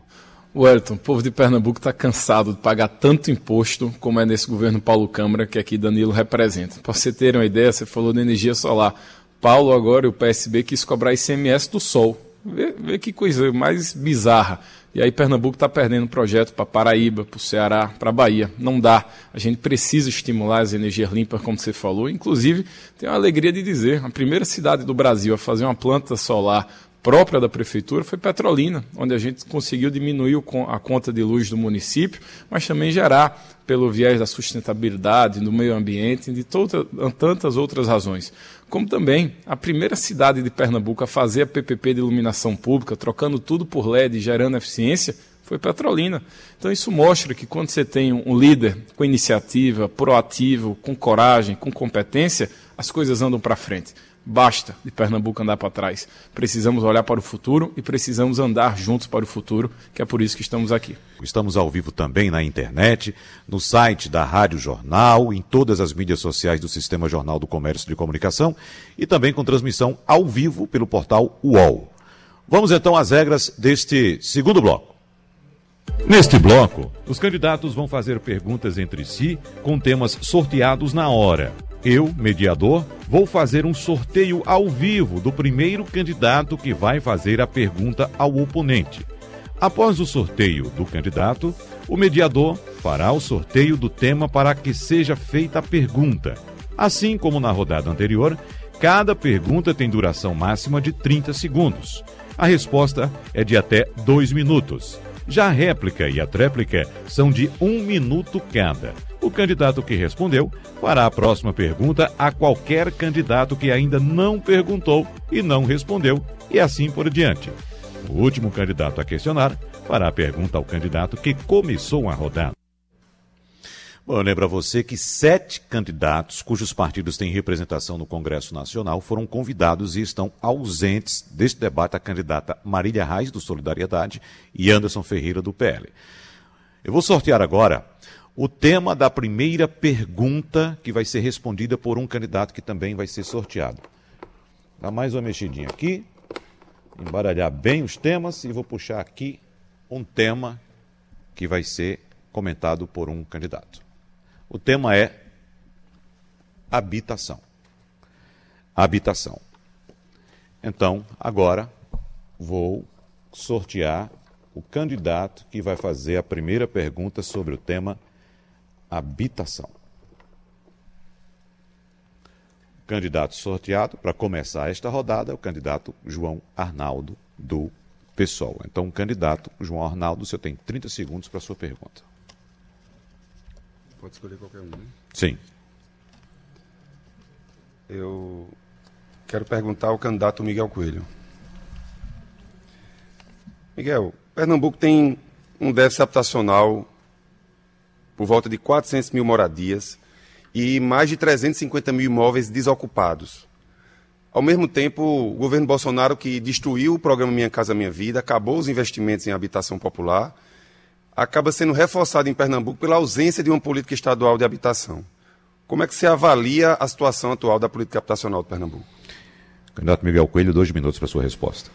Speaker 3: Wellington, o povo de Pernambuco está cansado de pagar tanto imposto como é nesse governo Paulo Câmara que aqui Danilo representa. Para você ter uma ideia, você falou de energia solar. Paulo agora e o PSB quis cobrar ICMS do sol. Vê, vê que coisa mais bizarra. E aí Pernambuco está perdendo projeto para Paraíba, para o Ceará, para Bahia. Não dá. A gente precisa estimular as energias limpas, como você falou. Inclusive, tenho a alegria de dizer, a primeira cidade do Brasil a fazer uma planta solar própria da prefeitura foi Petrolina, onde a gente conseguiu diminuir a conta de luz do município, mas também gerar, pelo viés da sustentabilidade, do meio ambiente de toda, tantas outras razões. Como também a primeira cidade de Pernambuco a fazer a PPP de iluminação pública, trocando tudo por LED e gerando eficiência, foi Petrolina. Então isso mostra que quando você tem um líder com iniciativa, proativo, com coragem, com competência, as coisas andam para frente. Basta de Pernambuco andar para trás. Precisamos olhar para o futuro e precisamos andar juntos para o futuro, que é por isso que estamos aqui.
Speaker 2: Estamos ao vivo também na internet, no site da Rádio Jornal, em todas as mídias sociais do Sistema Jornal do Comércio de Comunicação e também com transmissão ao vivo pelo portal UOL. Vamos então às regras deste segundo bloco. Neste bloco, os candidatos vão fazer perguntas entre si com temas sorteados na hora. Eu, mediador, vou fazer um sorteio ao vivo do primeiro candidato que vai fazer a pergunta ao oponente. Após o sorteio do candidato, o mediador fará o sorteio do tema para que seja feita a pergunta. Assim como na rodada anterior, cada pergunta tem duração máxima de 30 segundos. A resposta é de até 2 minutos. Já a réplica e a tréplica são de um minuto cada. O candidato que respondeu fará a próxima pergunta a qualquer candidato que ainda não perguntou e não respondeu, e assim por diante. O último candidato a questionar fará a pergunta ao candidato que começou a rodada. Bom, eu lembro a você que sete candidatos cujos partidos têm representação no Congresso Nacional foram convidados e estão ausentes deste debate a candidata Marília Reis, do Solidariedade, e Anderson Ferreira, do PL. Eu vou sortear agora o tema da primeira pergunta que vai ser respondida por um candidato que também vai ser sorteado. Dá mais uma mexidinha aqui, embaralhar bem os temas e vou puxar aqui um tema que vai ser comentado por um candidato. O tema é habitação. Habitação. Então, agora vou sortear o candidato que vai fazer a primeira pergunta sobre o tema habitação. O candidato sorteado para começar esta rodada é o candidato João Arnaldo do PSOL. Então, o candidato João Arnaldo, você tem 30 segundos para a sua pergunta.
Speaker 4: Pode escolher qualquer um, né?
Speaker 2: Sim.
Speaker 4: Eu quero perguntar ao candidato Miguel Coelho. Miguel, Pernambuco tem um déficit habitacional por volta de 400 mil moradias e mais de 350 mil imóveis desocupados. Ao mesmo tempo, o governo Bolsonaro, que destruiu o programa Minha Casa Minha Vida, acabou os investimentos em habitação popular, acaba sendo reforçado em Pernambuco pela ausência de uma política estadual de habitação. Como é que você avalia a situação atual da política habitacional de Pernambuco?
Speaker 2: Candidato Miguel Coelho, dois minutos para a sua resposta.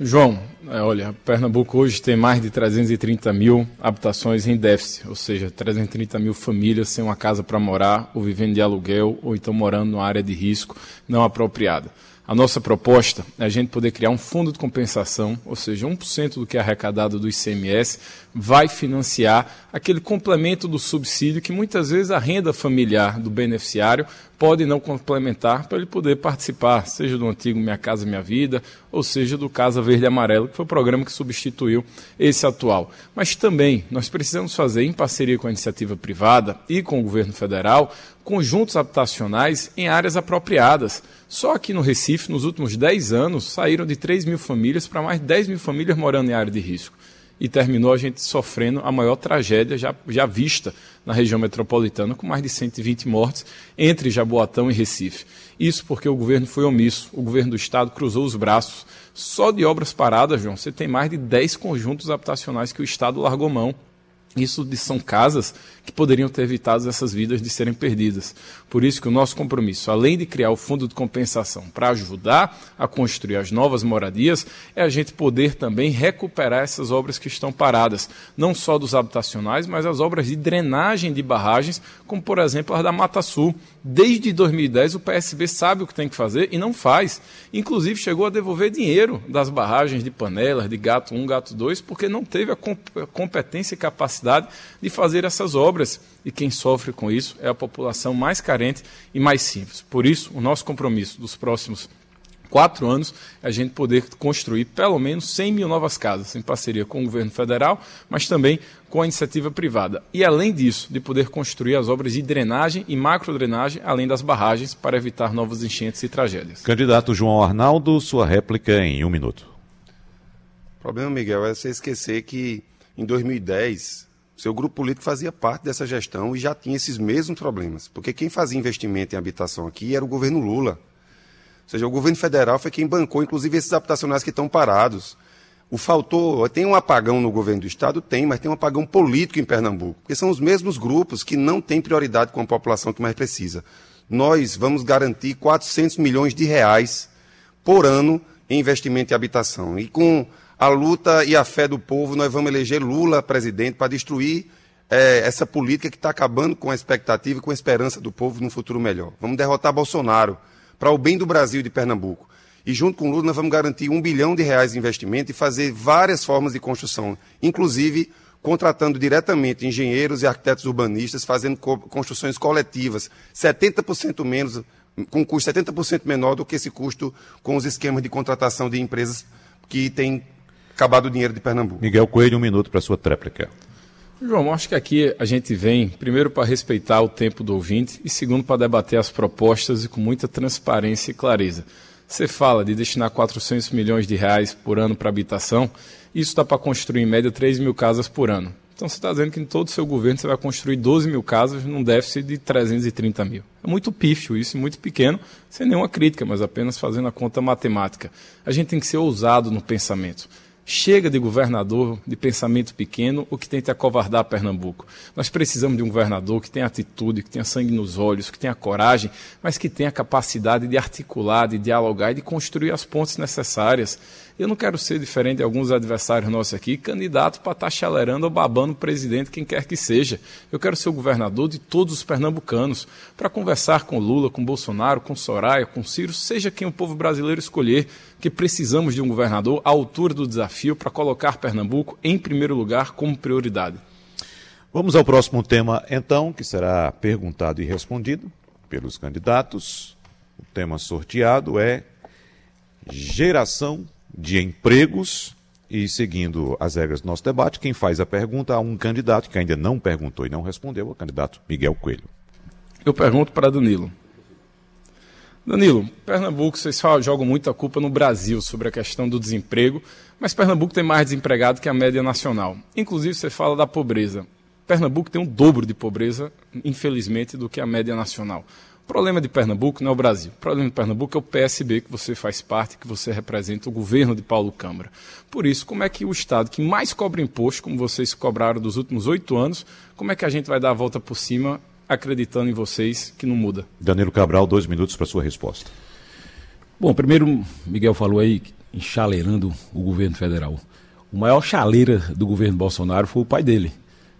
Speaker 3: João, é, olha, Pernambuco hoje tem mais de 330 mil habitações em déficit, ou seja, 330 mil famílias sem uma casa para morar, ou vivendo de aluguel, ou então morando numa área de risco não apropriada. A nossa proposta é a gente poder criar um fundo de compensação, ou seja, 1% do que é arrecadado do ICMS vai financiar aquele complemento do subsídio que muitas vezes a renda familiar do beneficiário podem não complementar para ele poder participar, seja do antigo Minha Casa Minha Vida, ou seja do Casa Verde Amarelo, que foi o programa que substituiu esse atual. Mas também nós precisamos fazer, em parceria com a iniciativa privada e com o governo federal, conjuntos habitacionais em áreas apropriadas. Só aqui no Recife, nos últimos 10 anos, saíram de 3 mil famílias para mais de 10 mil famílias morando em área de risco e terminou a gente sofrendo a maior tragédia já, já vista na região metropolitana, com mais de 120 mortes entre Jaboatão e Recife. Isso porque o governo foi omisso, o governo do estado cruzou os braços. Só de obras paradas, João, você tem mais de 10 conjuntos habitacionais que o estado largou mão. Isso são casas que poderiam ter evitado essas vidas de serem perdidas. Por isso que o nosso compromisso, além de criar o fundo de compensação para ajudar a construir as novas moradias, é a gente poder também recuperar essas obras que estão paradas, não só dos habitacionais, mas as obras de drenagem de barragens, como por exemplo as da Mata Sul. Desde 2010 o PSB sabe o que tem que fazer e não faz. Inclusive chegou a devolver dinheiro das barragens de panelas, de gato 1, gato 2, porque não teve a competência e capacidade de fazer essas obras. E quem sofre com isso é a população mais carente e mais simples. Por isso, o nosso compromisso dos próximos quatro anos é a gente poder construir pelo menos 100 mil novas casas, em parceria com o governo federal, mas também com a iniciativa privada. E além disso, de poder construir as obras de drenagem e macrodrenagem, além das barragens, para evitar novas enchentes e tragédias.
Speaker 2: Candidato João Arnaldo, sua réplica em um minuto.
Speaker 4: O problema, Miguel, é você esquecer que em 2010 seu grupo político fazia parte dessa gestão e já tinha esses mesmos problemas. Porque quem fazia investimento em habitação aqui era o governo Lula. Ou seja, o governo federal foi quem bancou, inclusive, esses habitacionais que estão parados. O faltou, tem um apagão no governo do estado? Tem, mas tem um apagão político em Pernambuco, porque são os mesmos grupos que não têm prioridade com a população que mais precisa. Nós vamos garantir 400 milhões de reais por ano em investimento em habitação. E com a luta e a fé do povo, nós vamos eleger Lula presidente para destruir é, essa política que está acabando com a expectativa e com a esperança do povo num futuro melhor. Vamos derrotar Bolsonaro para o bem do Brasil e de Pernambuco. E junto com Lula nós vamos garantir um bilhão de reais de investimento e fazer várias formas de construção, inclusive contratando diretamente engenheiros e arquitetos urbanistas, fazendo co construções coletivas, 70% menos, com custo 70% menor do que esse custo com os esquemas de contratação de empresas que têm acabado o dinheiro de Pernambuco.
Speaker 2: Miguel Coelho, um minuto para a sua tréplica.
Speaker 3: João, acho que aqui a gente vem, primeiro, para respeitar o tempo do ouvinte e, segundo, para debater as propostas e com muita transparência e clareza. Você fala de destinar 400 milhões de reais por ano para habitação, isso dá para construir, em média, 3 mil casas por ano. Então você está dizendo que em todo o seu governo você vai construir 12 mil casas num déficit de 330 mil. É muito pífio isso, muito pequeno, sem nenhuma crítica, mas apenas fazendo a conta matemática. A gente tem que ser ousado no pensamento. Chega de governador de pensamento pequeno o que tenta acovardar Pernambuco. Nós precisamos de um governador que tenha atitude, que tenha sangue nos olhos, que tenha coragem, mas que tenha capacidade de articular, de dialogar e de construir as pontes necessárias. Eu não quero ser diferente de alguns adversários nossos aqui, candidato para estar chalerando ou babando o presidente, quem quer que seja. Eu quero ser o governador de todos os pernambucanos, para conversar com Lula, com Bolsonaro, com Soraya, com Ciro, seja quem o povo brasileiro escolher, que precisamos de um governador à altura do desafio para colocar Pernambuco em primeiro lugar como prioridade.
Speaker 2: Vamos ao próximo tema, então, que será perguntado e respondido pelos candidatos. O tema sorteado é geração de empregos e seguindo as regras do nosso debate, quem faz a pergunta a um candidato que ainda não perguntou e não respondeu, é o candidato Miguel Coelho.
Speaker 3: Eu pergunto para Danilo. Danilo, Pernambuco, vocês jogam muita culpa no Brasil sobre a questão do desemprego, mas Pernambuco tem mais desempregado que a média nacional. Inclusive, você fala da pobreza. Pernambuco tem um dobro de pobreza, infelizmente, do que a média nacional. O problema de Pernambuco não é o Brasil. O problema de Pernambuco é o PSB, que você faz parte, que você representa o governo de Paulo Câmara. Por isso, como é que o Estado que mais cobra imposto, como vocês cobraram dos últimos oito anos, como é que a gente vai dar a volta por cima acreditando em vocês que não muda?
Speaker 2: Danilo Cabral, dois minutos para sua resposta.
Speaker 6: Bom, primeiro, Miguel falou aí, enchaleirando o governo federal. O maior chaleira do governo Bolsonaro foi o pai dele,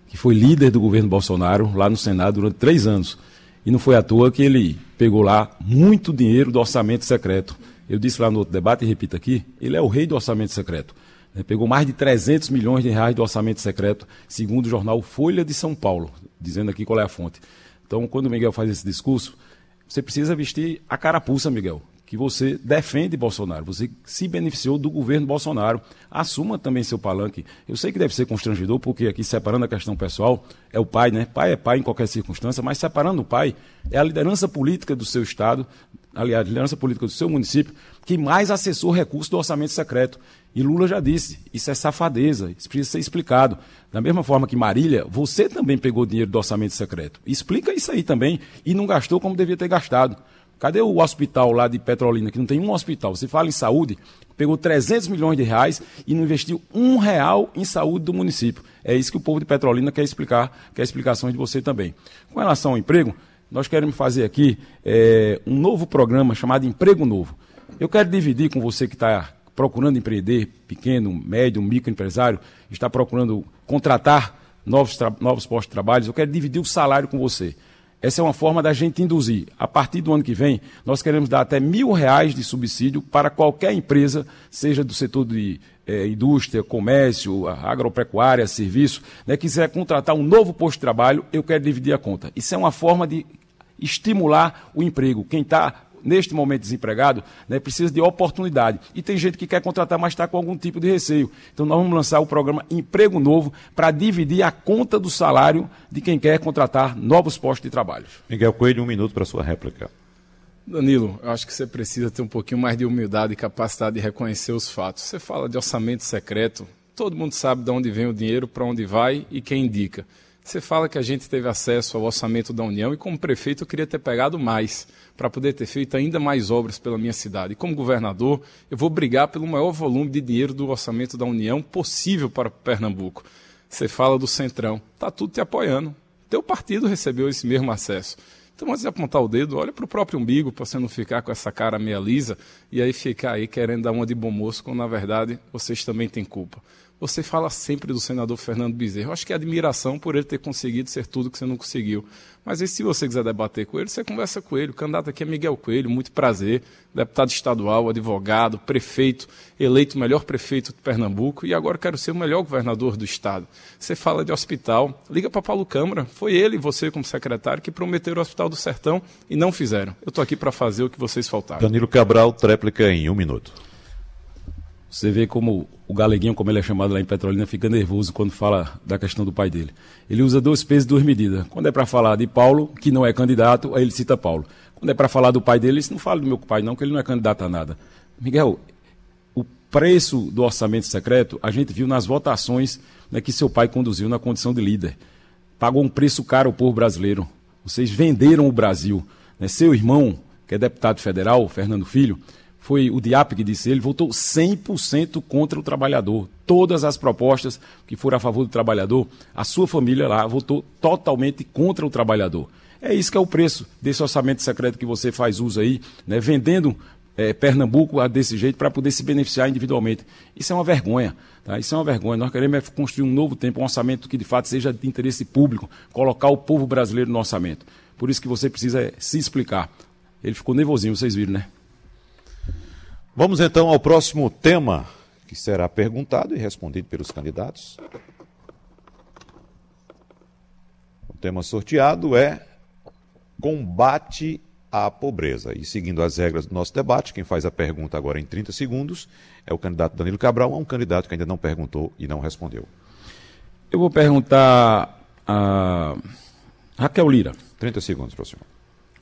Speaker 6: que foi líder do governo Bolsonaro lá no Senado durante três anos e não foi à toa que ele pegou lá muito dinheiro do orçamento secreto. Eu disse lá no outro debate e repito aqui, ele é o rei do orçamento secreto. Né? Pegou mais de 300 milhões de reais do orçamento secreto, segundo o jornal Folha de São Paulo, dizendo aqui qual é a fonte. Então, quando o Miguel faz esse discurso, você precisa vestir a carapuça, Miguel que você defende Bolsonaro, você se beneficiou do governo Bolsonaro. Assuma também seu palanque. Eu sei que deve ser constrangedor, porque aqui, separando a questão pessoal, é o pai, né? Pai é pai em qualquer circunstância, mas separando o pai, é a liderança política do seu Estado, aliás, a liderança política do seu município, que mais acessou recursos do orçamento secreto. E Lula já disse, isso é safadeza, isso precisa ser explicado. Da mesma forma que Marília, você também pegou dinheiro do orçamento secreto. Explica isso aí também e não gastou como devia ter gastado. Cadê o hospital lá de Petrolina, que não tem um hospital? Você fala em saúde, pegou 300 milhões de reais e não investiu um real em saúde do município. É isso que o povo de Petrolina quer explicar, quer explicações de você também. Com relação ao emprego, nós queremos fazer aqui é, um novo programa chamado Emprego Novo. Eu quero dividir com você que está procurando empreender, pequeno, médio, microempresário, está procurando contratar novos, novos postos de trabalho, eu quero dividir o salário com você. Essa é uma forma da gente induzir. A partir do ano que vem, nós queremos dar até mil reais de subsídio para qualquer empresa, seja do setor de é, indústria, comércio, agropecuária, serviço, né, quiser contratar um novo posto de trabalho, eu quero dividir a conta. Isso é uma forma de estimular o emprego. Quem está neste momento desempregado, né, precisa de oportunidade. E tem gente que quer contratar, mas está com algum tipo de receio. Então nós vamos lançar o programa Emprego Novo para dividir a conta do salário de quem quer contratar novos postos de trabalho.
Speaker 2: Miguel Coelho, um minuto para a sua réplica.
Speaker 3: Danilo, eu acho que você precisa ter um pouquinho mais de humildade e capacidade de reconhecer os fatos. Você fala de orçamento secreto, todo mundo sabe de onde vem o dinheiro, para onde vai e quem indica. Você fala que a gente teve acesso ao orçamento da União e, como prefeito, eu queria ter pegado mais para poder ter feito ainda mais obras pela minha cidade. E como governador, eu vou brigar pelo maior volume de dinheiro do orçamento da União possível para Pernambuco. Você fala do Centrão, está tudo te apoiando. Teu partido recebeu esse mesmo acesso. Então, antes de apontar o dedo, olha para o próprio umbigo, para você não ficar com essa cara meia lisa e aí ficar aí querendo dar uma de bom moço, quando na verdade vocês também têm culpa você fala sempre do senador Fernando Bezerra. Eu acho que é admiração por ele ter conseguido ser tudo que você não conseguiu. Mas aí, se você quiser debater com ele, você conversa com ele. O candidato aqui é Miguel Coelho, muito prazer. Deputado estadual, advogado, prefeito, eleito melhor prefeito de Pernambuco e agora quero ser o melhor governador do estado. Você fala de hospital, liga para Paulo Câmara. Foi ele e você, como secretário, que prometeram o Hospital do Sertão e não fizeram. Eu estou aqui para fazer o que vocês faltaram.
Speaker 2: Danilo Cabral, tréplica em um minuto.
Speaker 6: Você vê como o Galeguinho, como ele é chamado lá em Petrolina, fica nervoso quando fala da questão do pai dele. Ele usa dois pesos duas medidas. Quando é para falar de Paulo, que não é candidato, aí ele cita Paulo. Quando é para falar do pai dele, ele não fala do meu pai não, que ele não é candidato a nada. Miguel, o preço do orçamento secreto, a gente viu nas votações né, que seu pai conduziu na condição de líder. Pagou um preço caro ao povo brasileiro. Vocês venderam o Brasil. Né? Seu irmão, que é deputado federal, Fernando Filho, foi o DIAP que disse, ele votou 100% contra o trabalhador. Todas as propostas que foram a favor do trabalhador, a sua família lá votou totalmente contra o trabalhador. É isso que é o preço desse orçamento secreto que você faz uso aí, né, vendendo é, Pernambuco desse jeito para poder se beneficiar individualmente. Isso é uma vergonha. Tá? Isso é uma vergonha. Nós queremos é construir um novo tempo, um orçamento que de fato seja de interesse público, colocar o povo brasileiro no orçamento. Por isso que você precisa é, se explicar. Ele ficou nervosinho, vocês viram, né?
Speaker 2: Vamos então ao próximo tema, que será perguntado e respondido pelos candidatos. O tema sorteado é combate à pobreza. E seguindo as regras do nosso debate, quem faz a pergunta agora em 30 segundos é o candidato Danilo Cabral, um candidato que ainda não perguntou e não respondeu.
Speaker 6: Eu vou perguntar a Raquel Lira.
Speaker 2: 30 segundos senhor.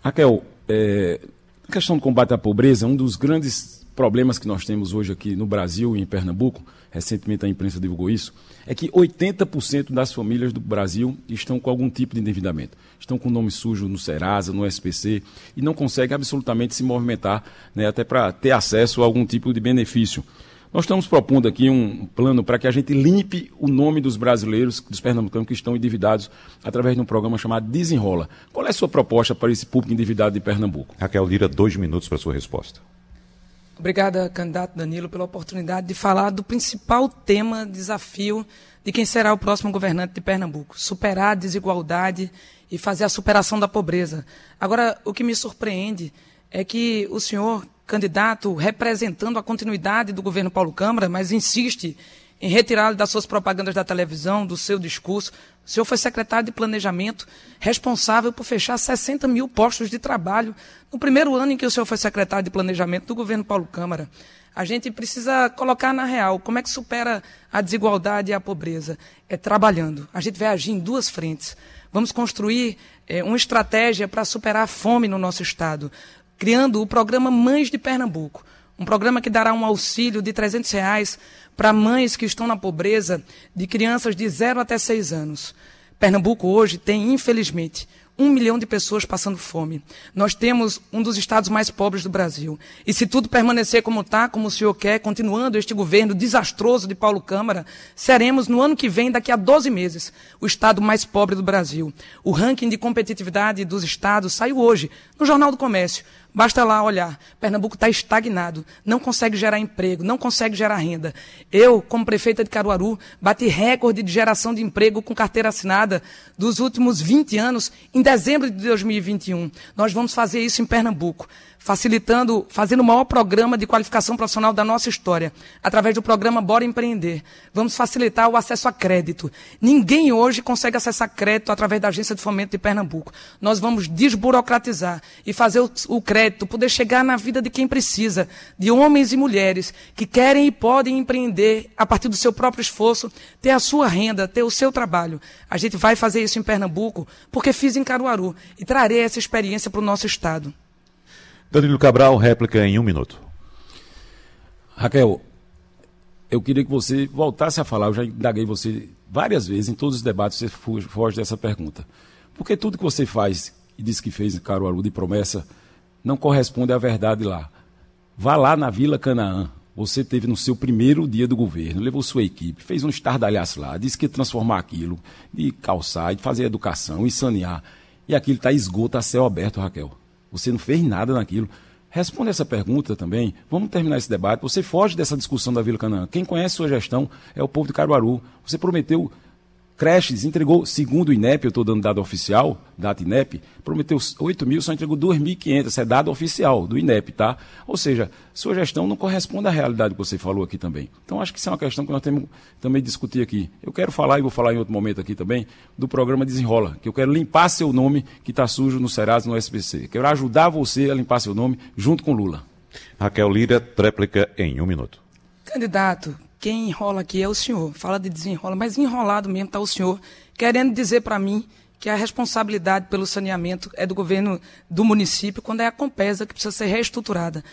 Speaker 6: Raquel, é, a questão do combate à pobreza é um dos grandes problemas que nós temos hoje aqui no Brasil e em Pernambuco, recentemente a imprensa divulgou isso, é que 80% das famílias do Brasil estão com algum tipo de endividamento. Estão com nome sujo no Serasa, no SPC, e não conseguem absolutamente se movimentar, né, até para ter acesso a algum tipo de benefício. Nós estamos propondo aqui um plano para que a gente limpe o nome dos brasileiros, dos pernambucanos que estão endividados, através de um programa chamado Desenrola. Qual é a sua proposta para esse público endividado de Pernambuco?
Speaker 2: Raquel Lira, dois minutos para a sua resposta.
Speaker 5: Obrigada, candidato Danilo, pela oportunidade de falar do principal tema, desafio de quem será o próximo governante de Pernambuco: superar a desigualdade e fazer a superação da pobreza. Agora, o que me surpreende é que o senhor, candidato, representando a continuidade do governo Paulo Câmara, mas insiste em retirá-lo das suas propagandas da televisão, do seu discurso. O senhor foi secretário de Planejamento, responsável por fechar 60 mil postos de trabalho no primeiro ano em que o senhor foi secretário de Planejamento do governo Paulo Câmara. A gente precisa colocar na real como é que supera a desigualdade e a pobreza. É trabalhando. A gente vai agir em duas frentes. Vamos construir é, uma estratégia para superar a fome no nosso Estado, criando o programa Mães de Pernambuco. Um programa que dará um auxílio de 300 reais para mães que estão na pobreza de crianças de 0 até 6 anos. Pernambuco hoje tem, infelizmente, um milhão de pessoas passando fome. Nós temos um dos estados mais pobres do Brasil. E se tudo permanecer como está, como o senhor quer, continuando este governo desastroso de Paulo Câmara, seremos, no ano que vem, daqui a 12 meses, o estado mais pobre do Brasil. O ranking de competitividade dos estados saiu hoje, no Jornal do Comércio. Basta lá olhar. Pernambuco está estagnado, não consegue gerar emprego, não consegue gerar renda. Eu, como prefeita de Caruaru, bati recorde de geração de emprego com carteira assinada dos últimos 20 anos em dezembro de 2021. Nós vamos fazer isso em Pernambuco facilitando, fazendo o maior programa de qualificação profissional da nossa história, através do programa Bora Empreender. Vamos facilitar o acesso a crédito. Ninguém hoje consegue acessar crédito através da Agência de Fomento de Pernambuco. Nós vamos desburocratizar e fazer o, o crédito poder chegar na vida de quem precisa, de homens e mulheres que querem e podem empreender a partir do seu próprio esforço, ter a sua renda, ter o seu trabalho. A gente vai fazer isso em Pernambuco porque fiz em Caruaru e trarei essa experiência para o nosso estado.
Speaker 2: Danilo Cabral, réplica em um minuto.
Speaker 6: Raquel, eu queria que você voltasse a falar, eu já indaguei você várias vezes, em todos os debates você foge dessa pergunta. Porque tudo que você faz e diz que fez em Caruaru de promessa não corresponde à verdade lá. Vá lá na Vila Canaã. Você teve no seu primeiro dia do governo, levou sua equipe, fez um estardalhaço lá, disse que ia transformar aquilo, de calçar, de fazer educação, e sanear. E aquilo está esgoto a céu aberto, Raquel. Você não fez nada naquilo. Responda essa pergunta também. Vamos terminar esse debate. Você foge dessa discussão da Vila Canaã. Quem conhece sua gestão é o povo de Caruaru. Você prometeu creches, entregou, segundo o INEP, eu estou dando dado oficial, data INEP, prometeu 8 mil, só entregou 2.500, isso é dado oficial do INEP, tá? Ou seja, sua gestão não corresponde à realidade que você falou aqui também. Então, acho que isso é uma questão que nós temos também discutir aqui. Eu quero falar, e vou falar em outro momento aqui também, do programa Desenrola, que eu quero limpar seu nome que está sujo no Serasa no SBC. Quero ajudar você a limpar seu nome junto com Lula.
Speaker 2: Raquel Lira, tréplica em um minuto.
Speaker 5: Candidato, quem enrola aqui é o senhor. Fala de desenrola, mas enrolado mesmo está o senhor, querendo dizer para mim que a responsabilidade pelo saneamento é do governo do município, quando é a Compesa que precisa ser reestruturada.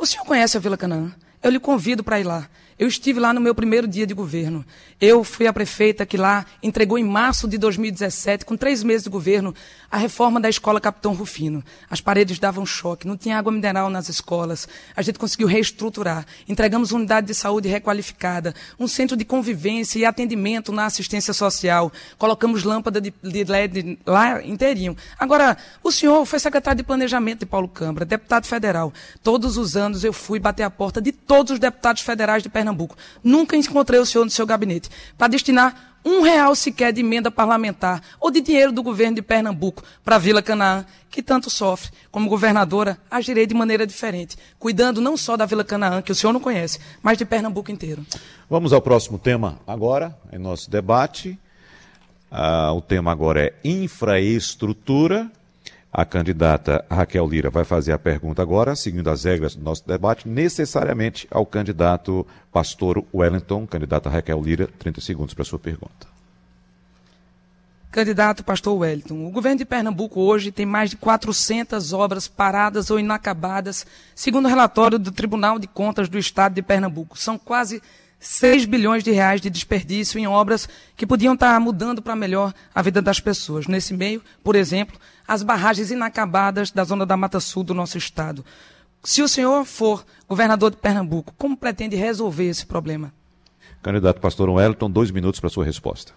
Speaker 5: O senhor conhece a Vila Canaã? Eu lhe convido para ir lá. Eu estive lá no meu primeiro dia de governo. Eu fui a prefeita que lá entregou em março de 2017, com três meses de governo, a reforma da escola Capitão Rufino. As paredes davam choque, não tinha água mineral nas escolas. A gente conseguiu reestruturar. Entregamos unidade de saúde requalificada, um centro de convivência e atendimento na assistência social. Colocamos lâmpada de, LED lá inteirinho. Agora, o senhor foi secretário de Planejamento de Paulo Câmara, deputado federal. Todos os anos eu fui bater a porta de todos os deputados federais de Pernambuco Pernambuco. Nunca encontrei o senhor no seu gabinete para destinar um real sequer de emenda parlamentar ou de dinheiro do governo de Pernambuco para a Vila Canaã, que tanto sofre. Como governadora, agirei de maneira diferente, cuidando não só da Vila Canaã, que o senhor não conhece, mas de Pernambuco inteiro.
Speaker 2: Vamos ao próximo tema agora, em nosso debate. Ah, o tema agora é infraestrutura. A candidata Raquel Lira vai fazer a pergunta agora, seguindo as regras do nosso debate, necessariamente ao candidato pastor Wellington. Candidata Raquel Lira, 30 segundos para sua pergunta.
Speaker 5: Candidato pastor Wellington, o governo de Pernambuco hoje tem mais de 400 obras paradas ou inacabadas, segundo o relatório do Tribunal de Contas do Estado de Pernambuco. São quase 6 bilhões de reais de desperdício em obras que podiam estar mudando para melhor a vida das pessoas. Nesse meio, por exemplo, as barragens inacabadas da zona da Mata Sul do nosso estado. Se o senhor for governador de Pernambuco, como pretende resolver esse problema?
Speaker 2: Candidato pastor Wellington, dois minutos para sua resposta.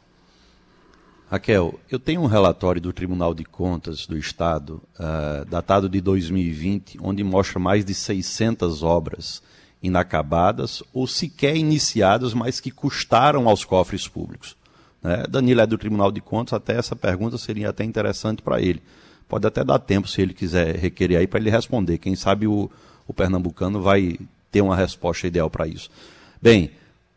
Speaker 7: Raquel, eu tenho um relatório do Tribunal de Contas do Estado, uh, datado de 2020, onde mostra mais de 600 obras inacabadas ou sequer iniciadas, mas que custaram aos cofres públicos. Né? Danilo é do Tribunal de Contas, até essa pergunta seria até interessante para ele. Pode até dar tempo, se ele quiser requerer aí, para ele responder. Quem sabe o, o pernambucano vai ter uma resposta ideal para isso. Bem,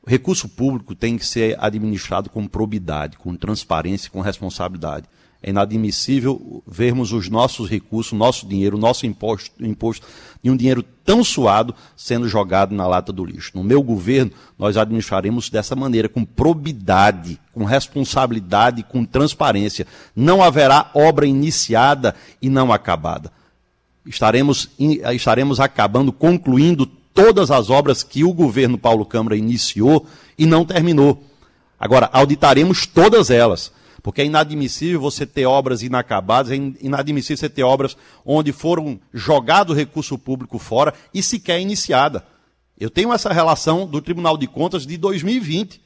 Speaker 7: recurso público tem que ser administrado com probidade, com transparência, com responsabilidade. É inadmissível vermos os nossos recursos, nosso dinheiro, nosso imposto, imposto de um dinheiro tão suado sendo jogado na lata do lixo. No meu governo, nós administraremos dessa maneira, com probidade, com responsabilidade, com transparência. Não haverá obra iniciada e não acabada. Estaremos, estaremos acabando, concluindo todas as obras que o governo Paulo Câmara iniciou e não terminou. Agora, auditaremos todas elas porque é inadmissível você ter obras inacabadas, é inadmissível você ter obras onde foram jogado recurso público fora e sequer iniciada. Eu tenho essa relação do Tribunal de Contas de 2020.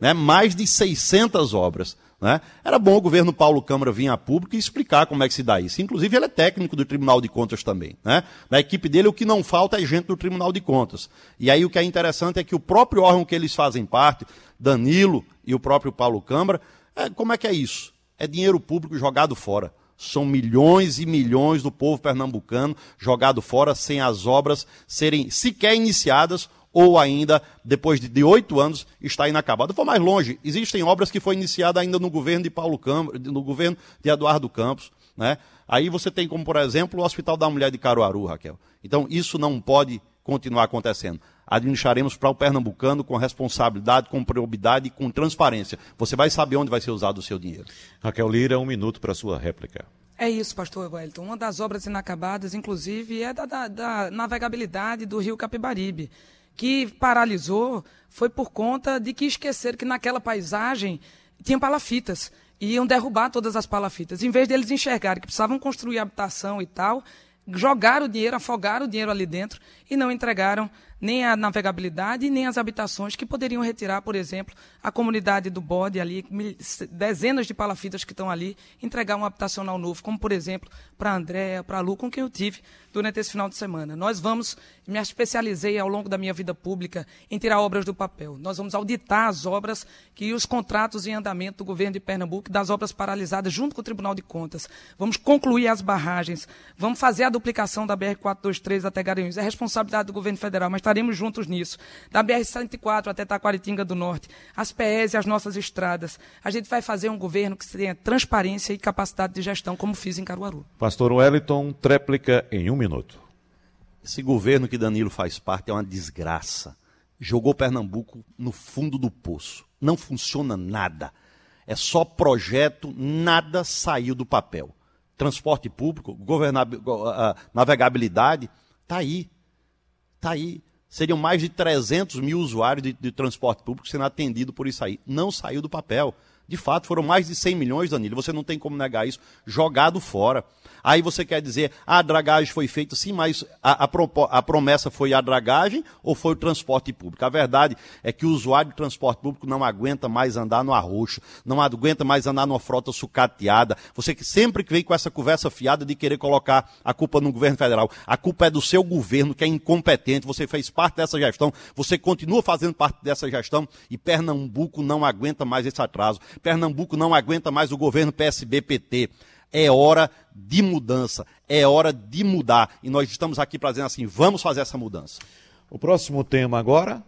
Speaker 7: Né? Mais de 600 obras. Né? Era bom o governo Paulo Câmara vir a público e explicar como é que se dá isso. Inclusive, ele é técnico do Tribunal de Contas também. Né? Na equipe dele, o que não falta é gente do Tribunal de Contas. E aí o que é interessante é que o próprio órgão que eles fazem parte, Danilo e o próprio Paulo Câmara, é, como é que é isso? É dinheiro público jogado fora. São milhões e milhões do povo pernambucano jogado fora sem as obras serem sequer iniciadas ou ainda, depois de oito anos, está inacabado. Vou mais longe, existem obras que foram iniciadas ainda no governo de Paulo Campos, no governo de Eduardo Campos. Né? Aí você tem como, por exemplo, o Hospital da Mulher de Caruaru, Raquel. Então, isso não pode continuar acontecendo administraremos para o pernambucano com responsabilidade, com probidade e com transparência. Você vai saber onde vai ser usado o seu dinheiro.
Speaker 2: Raquel Lira, um minuto para a sua réplica.
Speaker 5: É isso, pastor Wellington. Uma das obras inacabadas, inclusive, é da, da, da navegabilidade do rio Capibaribe, que paralisou foi por conta de que esqueceram que naquela paisagem tinha palafitas. E iam derrubar todas as palafitas. Em vez deles enxergarem que precisavam construir habitação e tal, jogaram o dinheiro, afogaram o dinheiro ali dentro e não entregaram nem a navegabilidade, nem as habitações que poderiam retirar, por exemplo, a comunidade do Bode ali, dezenas de palafitas que estão ali, entregar um habitacional novo, como, por exemplo, para a Andréa, para a Lu, com quem eu tive durante esse final de semana. Nós vamos, me especializei ao longo da minha vida pública em tirar obras do papel. Nós vamos auditar as obras que os contratos em andamento do governo de Pernambuco, das obras paralisadas junto com o Tribunal de Contas. Vamos concluir as barragens, vamos fazer a duplicação da BR-423 até Garanhuns. É responsabilidade do governo federal, mas estaremos juntos nisso. Da BR-104 até Taquaritinga do Norte, as PEs e as nossas estradas. A gente vai fazer um governo que tenha transparência e capacidade de gestão, como fiz em Caruaru.
Speaker 2: Pastor Wellington, tréplica em um minuto.
Speaker 7: Esse governo que Danilo faz parte é uma desgraça. Jogou Pernambuco no fundo do poço. Não funciona nada. É só projeto, nada saiu do papel. Transporte público, navegabilidade, está aí. Está aí seriam mais de 300 mil usuários de, de transporte público sendo atendidos por isso aí. Não saiu do papel. De fato, foram mais de 100 milhões, Danilo. Você não tem como negar isso. Jogado fora. Aí você quer dizer, ah, a dragagem foi feita sim, mas a, a, a, promessa foi a dragagem ou foi o transporte público? A verdade é que o usuário de transporte público não aguenta mais andar no arroxo, não aguenta mais andar numa frota sucateada. Você que sempre vem com essa conversa fiada de querer colocar a culpa no governo federal. A culpa é do seu governo, que é incompetente. Você fez parte dessa gestão, você continua fazendo parte dessa gestão e Pernambuco não aguenta mais esse atraso. Pernambuco não aguenta mais o governo PSB-PT. É hora de mudança, é hora de mudar. E nós estamos aqui para dizer assim: vamos fazer essa mudança.
Speaker 2: O próximo tema agora,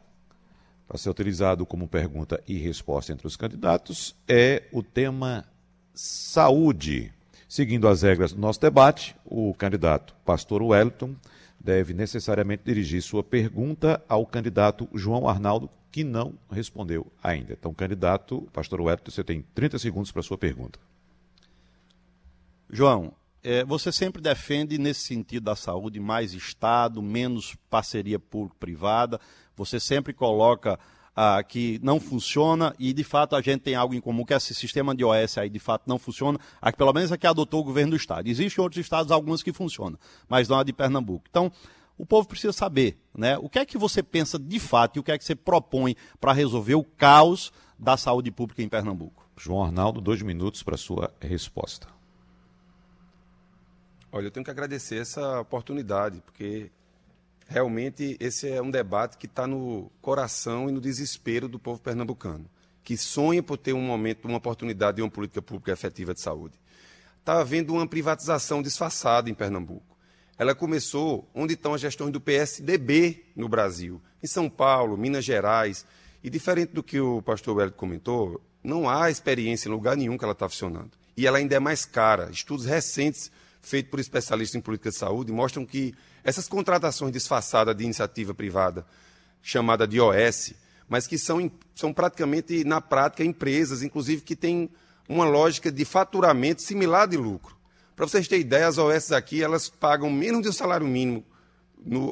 Speaker 2: para ser utilizado como pergunta e resposta entre os candidatos, é o tema saúde. Seguindo as regras do nosso debate, o candidato Pastor Wellington deve necessariamente dirigir sua pergunta ao candidato João Arnaldo, que não respondeu ainda. Então, candidato Pastor Wellington, você tem 30 segundos para sua pergunta.
Speaker 7: João, é, você sempre defende, nesse sentido da saúde, mais Estado, menos parceria público-privada. Você sempre coloca ah, que não funciona e, de fato, a gente tem algo em comum, que esse sistema de OS aí, de fato, não funciona. Aqui, pelo menos aqui adotou o governo do Estado. Existem outros estados, alguns que funcionam, mas não a de Pernambuco. Então, o povo precisa saber né, o que é que você pensa de fato e o que é que você propõe para resolver o caos da saúde pública em Pernambuco.
Speaker 2: João Arnaldo, dois minutos para a sua resposta.
Speaker 4: Olha, eu tenho que agradecer essa oportunidade, porque realmente esse é um debate que está no coração e no desespero do povo pernambucano, que sonha por ter um momento, uma oportunidade de uma política pública efetiva de saúde. Está havendo uma privatização disfarçada em Pernambuco. Ela começou onde estão as gestões do PSDB no Brasil, em São Paulo, Minas Gerais. E diferente do que o pastor Wellington comentou, não há experiência em lugar nenhum que ela está funcionando. E ela ainda é mais cara. Estudos recentes feitos por especialistas em política de saúde mostram que essas contratações disfarçadas de iniciativa privada, chamada de OS, mas que são, são praticamente, na prática, empresas, inclusive, que têm uma lógica de faturamento similar de lucro. Para vocês terem ideia, as OS aqui elas pagam menos de um salário mínimo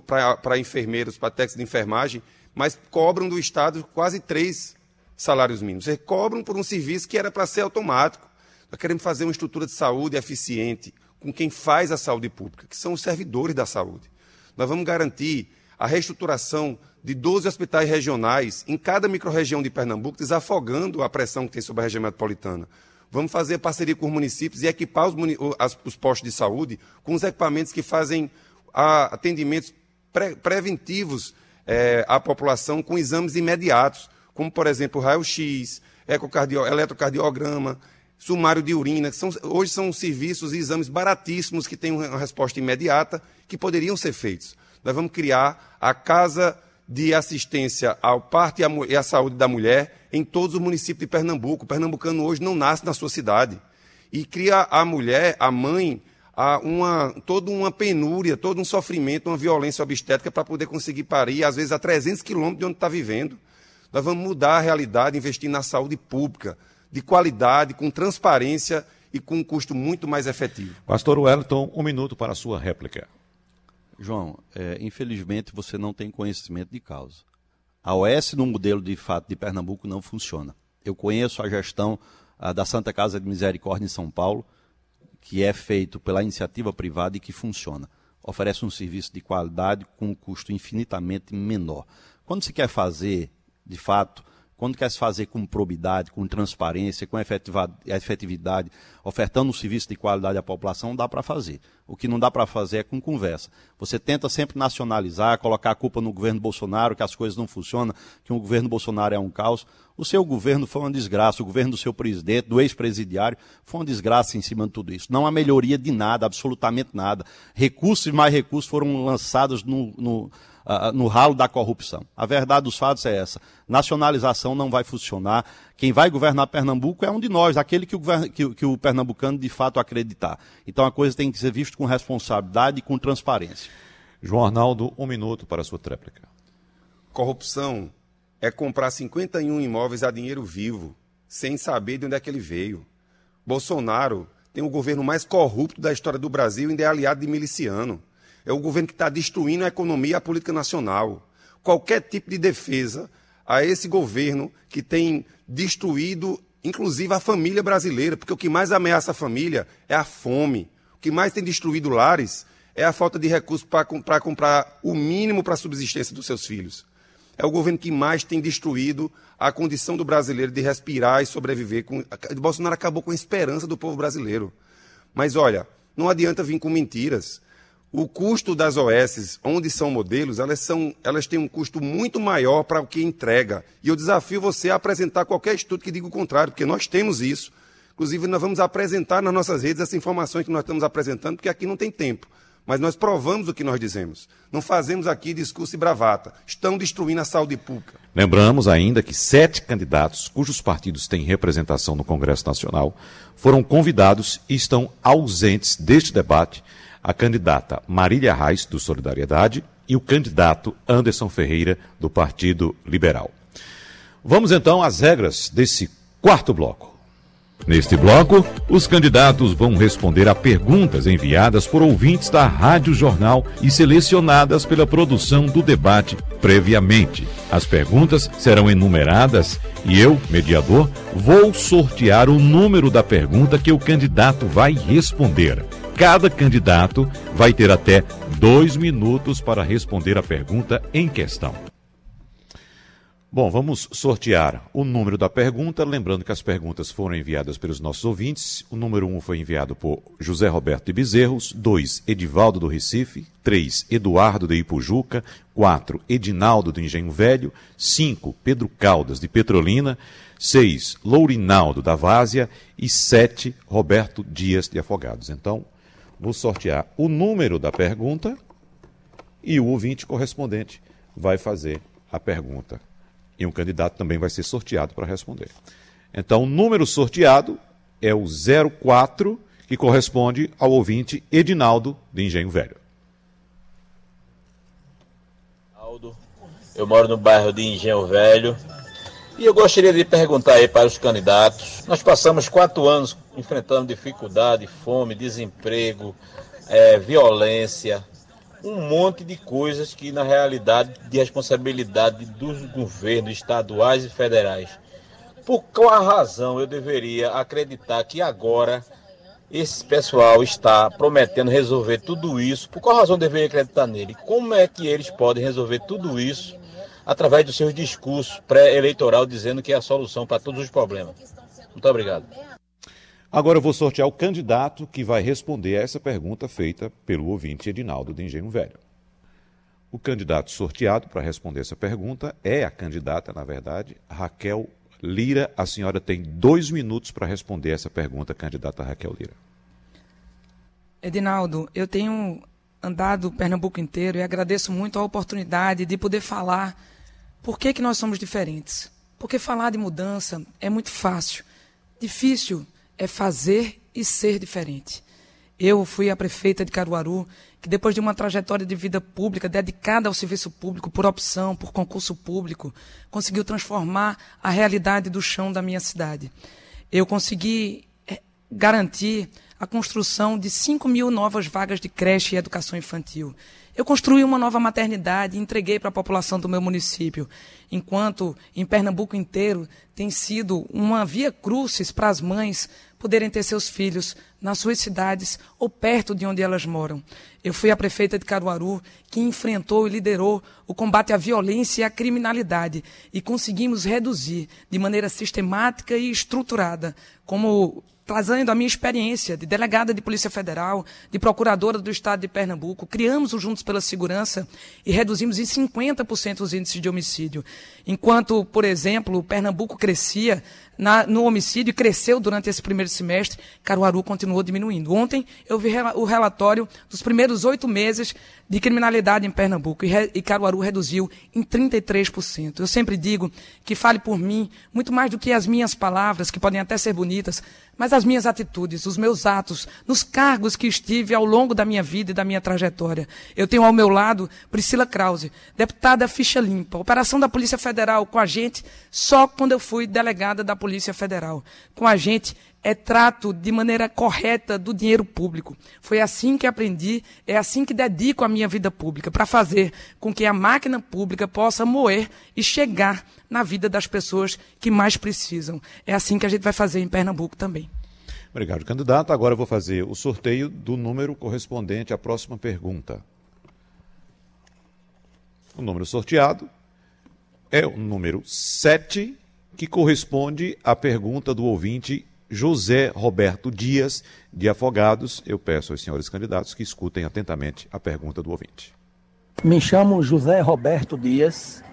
Speaker 4: para enfermeiros, para técnicos de enfermagem, mas cobram do Estado quase três salários mínimos. Eles cobram por um serviço que era para ser automático. Nós queremos fazer uma estrutura de saúde eficiente com quem faz a saúde pública, que são os servidores da saúde. Nós vamos garantir a reestruturação de 12 hospitais regionais em cada microrregião de Pernambuco, desafogando a pressão que tem sobre a região metropolitana. Vamos fazer parceria com os municípios e equipar os, os postos de saúde com os equipamentos que fazem atendimentos pre preventivos é, à população com exames imediatos, como, por exemplo, raio-x, eletrocardiograma, sumário de urina, que são, hoje são serviços e exames baratíssimos que têm uma resposta imediata, que poderiam ser feitos. Nós vamos criar a Casa de Assistência ao Parto e à Saúde da Mulher em todos os municípios de Pernambuco. O pernambucano hoje não nasce na sua cidade. E cria a mulher, a mãe, a uma, toda uma penúria, todo um sofrimento, uma violência obstétrica para poder conseguir parir, às vezes a 300 quilômetros de onde está vivendo. Nós vamos mudar a realidade, investir na saúde pública, de qualidade, com transparência e com um custo muito mais efetivo.
Speaker 2: Pastor Wellington, um minuto para a sua réplica.
Speaker 7: João, é, infelizmente você não tem conhecimento de causa. A OS no modelo de fato de Pernambuco não funciona. Eu conheço a gestão a, da Santa Casa de Misericórdia em São Paulo, que é feito pela iniciativa privada e que funciona. Oferece um serviço de qualidade com um custo infinitamente menor. Quando se quer fazer, de fato, quando quer se fazer com probidade, com transparência, com efetividade, ofertando um serviço de qualidade à população, dá para fazer. O que não dá para fazer é com conversa. Você tenta sempre nacionalizar, colocar a culpa no governo Bolsonaro, que as coisas não funcionam, que o governo Bolsonaro é um caos. O seu governo foi uma desgraça, o governo do seu presidente, do ex-presidiário, foi uma desgraça em cima de tudo isso. Não há melhoria de nada, absolutamente nada. Recursos e mais recursos foram lançados no, no uh, no ralo da corrupção. A verdade dos fatos é essa. Nacionalização não vai funcionar. Quem vai governar Pernambuco é um de nós, aquele que o, que, que o pernambucano de fato acreditar. Então a coisa tem que ser vista com responsabilidade e com transparência.
Speaker 2: João Arnaldo, um minuto para a sua tréplica.
Speaker 4: Corrupção é comprar 51 imóveis a dinheiro vivo, sem saber de onde é que ele veio. Bolsonaro tem o governo mais corrupto da história do Brasil e ainda é aliado de miliciano. É o governo que está destruindo a economia e a política nacional. Qualquer tipo de defesa a esse governo que tem destruído, inclusive, a família brasileira, porque o que mais ameaça a família é a fome. O que mais tem destruído lares é a falta de recursos para comprar o mínimo para a subsistência dos seus filhos. É o governo que mais tem destruído a condição do brasileiro de respirar e sobreviver. Com... Bolsonaro acabou com a esperança do povo brasileiro. Mas olha, não adianta vir com mentiras. O custo das OS, onde são modelos, elas, são, elas têm um custo muito maior para o que entrega. E eu desafio você a apresentar qualquer estudo que diga o contrário, porque nós temos isso. Inclusive, nós vamos apresentar nas nossas redes essas informações que nós estamos apresentando, porque aqui não tem tempo. Mas nós provamos o que nós dizemos. Não fazemos aqui discurso e bravata. Estão destruindo a saúde pública.
Speaker 2: Lembramos ainda que sete candidatos, cujos partidos têm representação no Congresso Nacional, foram convidados e estão ausentes deste debate a candidata Marília Reis, do Solidariedade, e o candidato Anderson Ferreira, do Partido Liberal. Vamos então às regras desse quarto bloco. Neste bloco, os candidatos vão responder a perguntas enviadas por ouvintes da Rádio Jornal e selecionadas pela produção do debate previamente. As perguntas serão enumeradas e eu, mediador, vou sortear o número da pergunta que o candidato vai responder. Cada candidato vai ter até dois minutos para responder a pergunta em questão. Bom, vamos sortear o número da pergunta. Lembrando que as perguntas foram enviadas pelos nossos ouvintes. O número 1 um foi enviado por José Roberto de Bezerros, 2, Edivaldo do Recife, 3, Eduardo de Ipujuca, 4, Edinaldo do Engenho Velho, 5, Pedro Caldas de Petrolina, 6, Lourinaldo da Várzea e 7, Roberto Dias de Afogados. Então, Vou sortear o número da pergunta e o ouvinte correspondente vai fazer a pergunta E um candidato também vai ser sorteado para responder. Então, o número sorteado é o 04, que corresponde ao ouvinte Edinaldo de Engenho Velho.
Speaker 8: Eu moro no bairro de Engenho Velho. E eu gostaria de perguntar aí para os candidatos. Nós passamos quatro anos enfrentando dificuldade, fome, desemprego, é, violência, um monte de coisas que, na realidade, de responsabilidade dos governos estaduais e federais. Por qual razão eu deveria acreditar que agora esse pessoal está prometendo resolver tudo isso? Por qual razão eu deveria acreditar nele? Como é que eles podem resolver tudo isso através dos seus discursos pré-eleitoral dizendo que é a solução para todos os problemas? Muito obrigado.
Speaker 2: Agora eu vou sortear o candidato que vai responder a essa pergunta feita pelo ouvinte Edinaldo de Engenho Velho. O candidato sorteado para responder essa pergunta é a candidata, na verdade, Raquel Lira. A senhora tem dois minutos para responder essa pergunta, candidata Raquel Lira.
Speaker 5: Edinaldo, eu tenho andado Pernambuco inteiro e agradeço muito a oportunidade de poder falar por que, que nós somos diferentes. Porque falar de mudança é muito fácil. Difícil é fazer e ser diferente. Eu fui a prefeita de Caruaru, que depois de uma trajetória de vida pública dedicada ao serviço público, por opção, por concurso público, conseguiu transformar a realidade do chão da minha cidade. Eu consegui eh, garantir a construção de 5 mil novas vagas de creche e educação infantil. Eu construí uma nova maternidade e entreguei para a população do meu município, enquanto em Pernambuco inteiro tem sido uma via crucis para as mães poderem ter seus filhos nas suas cidades ou perto de onde elas moram. Eu fui a prefeita de Caruaru que enfrentou e liderou o combate à violência e à criminalidade e conseguimos reduzir de maneira sistemática e estruturada, como trazendo a minha experiência de delegada de Polícia Federal, de procuradora do Estado de Pernambuco, criamos o Juntos pela Segurança e reduzimos em 50% os índices de homicídio. Enquanto, por exemplo, Pernambuco crescia na, no homicídio cresceu durante esse primeiro semestre, Caruaru continuou diminuindo. Ontem eu vi o relatório dos primeiros oito meses de criminalidade em Pernambuco e, re, e Caruaru reduziu em 33%. Eu sempre digo que fale por mim, muito mais do que as minhas palavras, que podem até ser bonitas, mas as minhas atitudes, os meus atos, nos cargos que estive ao longo da minha vida e da minha trajetória. Eu tenho ao meu lado Priscila Krause, deputada ficha limpa, operação da Polícia Federal com a gente só quando eu fui delegada da Polícia Federal. Com a gente é trato de maneira correta do dinheiro público. Foi assim que aprendi, é assim que dedico a minha vida pública, para fazer com que a máquina pública possa moer e chegar na vida das pessoas que mais precisam. É assim que a gente vai fazer em Pernambuco também.
Speaker 2: Obrigado, candidato. Agora eu vou fazer o sorteio do número correspondente à próxima pergunta. O número sorteado é o número 7, que corresponde à pergunta do ouvinte José Roberto Dias, de Afogados. Eu peço aos senhores candidatos que escutem atentamente a pergunta do ouvinte.
Speaker 9: Me chamo José Roberto Dias,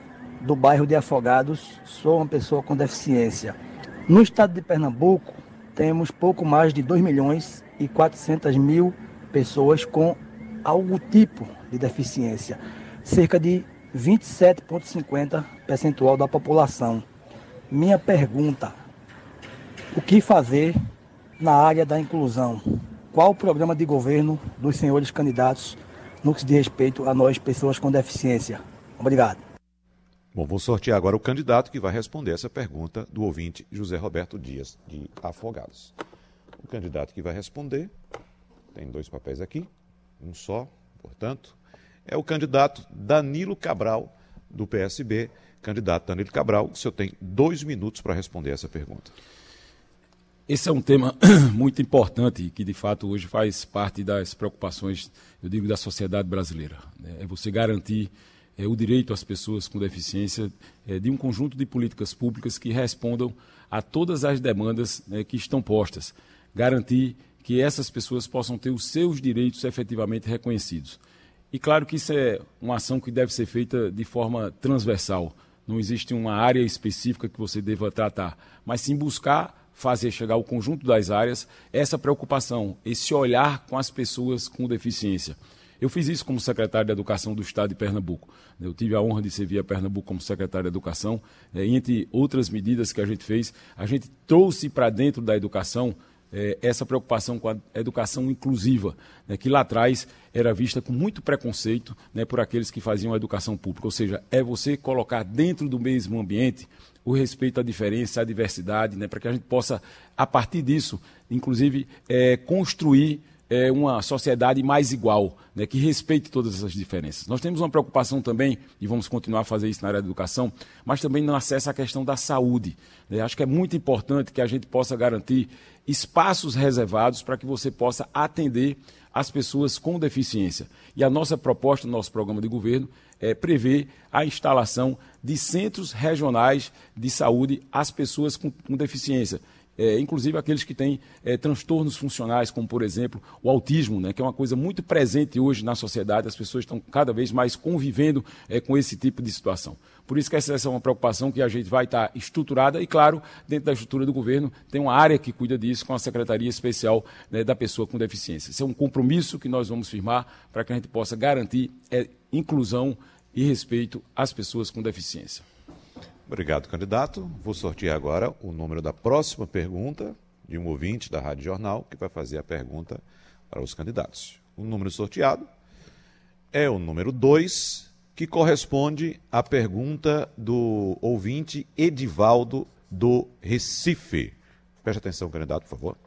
Speaker 9: do bairro de Afogados. Sou uma pessoa com deficiência. No estado de Pernambuco, temos pouco mais de 2 milhões e 400 mil pessoas com algum tipo de deficiência. Cerca de 27,50% percentual da população. Minha pergunta o que fazer na área da inclusão? Qual o programa de governo dos senhores candidatos no que diz respeito a nós, pessoas com deficiência? Obrigado.
Speaker 2: Bom, vou sortear agora o candidato que vai responder essa pergunta do ouvinte José Roberto Dias, de Afogados. O candidato que vai responder, tem dois papéis aqui, um só, portanto, é o candidato Danilo Cabral, do PSB. Candidato Danilo Cabral, o senhor tem dois minutos para responder essa pergunta.
Speaker 6: Esse é um tema muito importante que, de fato, hoje faz parte das preocupações, eu digo, da sociedade brasileira. Né? É você garantir é, o direito às pessoas com deficiência é, de um conjunto de políticas públicas que respondam a todas as demandas né, que estão postas. Garantir que essas pessoas possam ter os seus direitos efetivamente reconhecidos. E claro que isso é uma ação que deve ser feita de forma transversal. Não existe uma área específica que você deva tratar, mas sim buscar fazer chegar ao conjunto das áreas essa preocupação, esse olhar com as pessoas com deficiência. Eu fiz isso como secretário de Educação do Estado de Pernambuco. Eu tive a honra de servir a Pernambuco como secretário de Educação. É, entre outras medidas que a gente fez, a gente trouxe para dentro da educação é, essa preocupação com a educação inclusiva, né, que lá atrás era vista com muito preconceito né, por aqueles que faziam a educação pública. Ou seja, é você colocar dentro do mesmo ambiente o respeito à diferença, à diversidade, né, para que a gente possa, a partir disso, inclusive, é, construir é, uma sociedade mais igual, né, que respeite todas essas diferenças. Nós temos uma preocupação também, e vamos continuar a fazer isso na área da educação, mas também no acesso à questão da saúde. Né? Acho que é muito importante que a gente possa garantir espaços reservados para que você possa atender as pessoas com deficiência. E a nossa proposta, nosso programa de governo, é prever a instalação de centros regionais de saúde às pessoas com, com deficiência é, inclusive aqueles que têm é, transtornos funcionais, como por exemplo o autismo, né, que é uma coisa muito presente hoje na sociedade, as pessoas estão cada vez mais convivendo é, com esse tipo de situação. Por isso que essa é uma preocupação que a gente vai estar estruturada e, claro, dentro da estrutura do governo tem uma área que cuida disso com a Secretaria Especial né, da Pessoa com Deficiência. Esse é um compromisso que nós vamos firmar para que a gente possa garantir é, inclusão e respeito às pessoas com deficiência.
Speaker 2: Obrigado, candidato. Vou sortear agora o número da próxima pergunta de um ouvinte da Rádio Jornal que vai fazer a pergunta para os candidatos. O número sorteado é o número 2, que corresponde à pergunta do ouvinte Edivaldo do Recife. Preste atenção, candidato, por favor.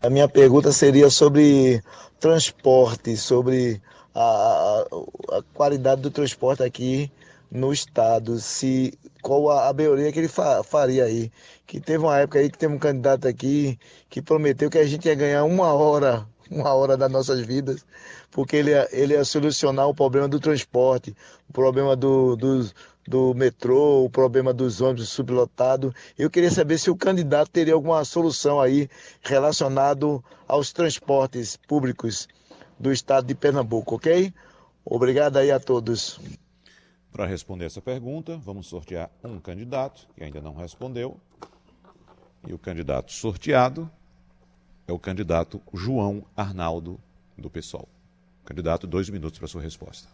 Speaker 10: A minha pergunta seria sobre transporte, sobre a, a qualidade do transporte aqui no estado, se qual a, a melhoria que ele fa, faria aí. Que teve uma época aí que teve um candidato aqui que prometeu que a gente ia ganhar uma hora, uma hora das nossas vidas, porque ele ia, ele ia solucionar o problema do transporte, o problema do, do, do metrô, o problema dos ônibus sublotados. Eu queria saber se o candidato teria alguma solução aí relacionado aos transportes públicos do estado de Pernambuco, ok? Obrigado aí a todos.
Speaker 2: Para responder essa pergunta, vamos sortear um candidato que ainda não respondeu. E o candidato sorteado é o candidato João Arnaldo, do PSOL. Candidato, dois minutos para sua resposta.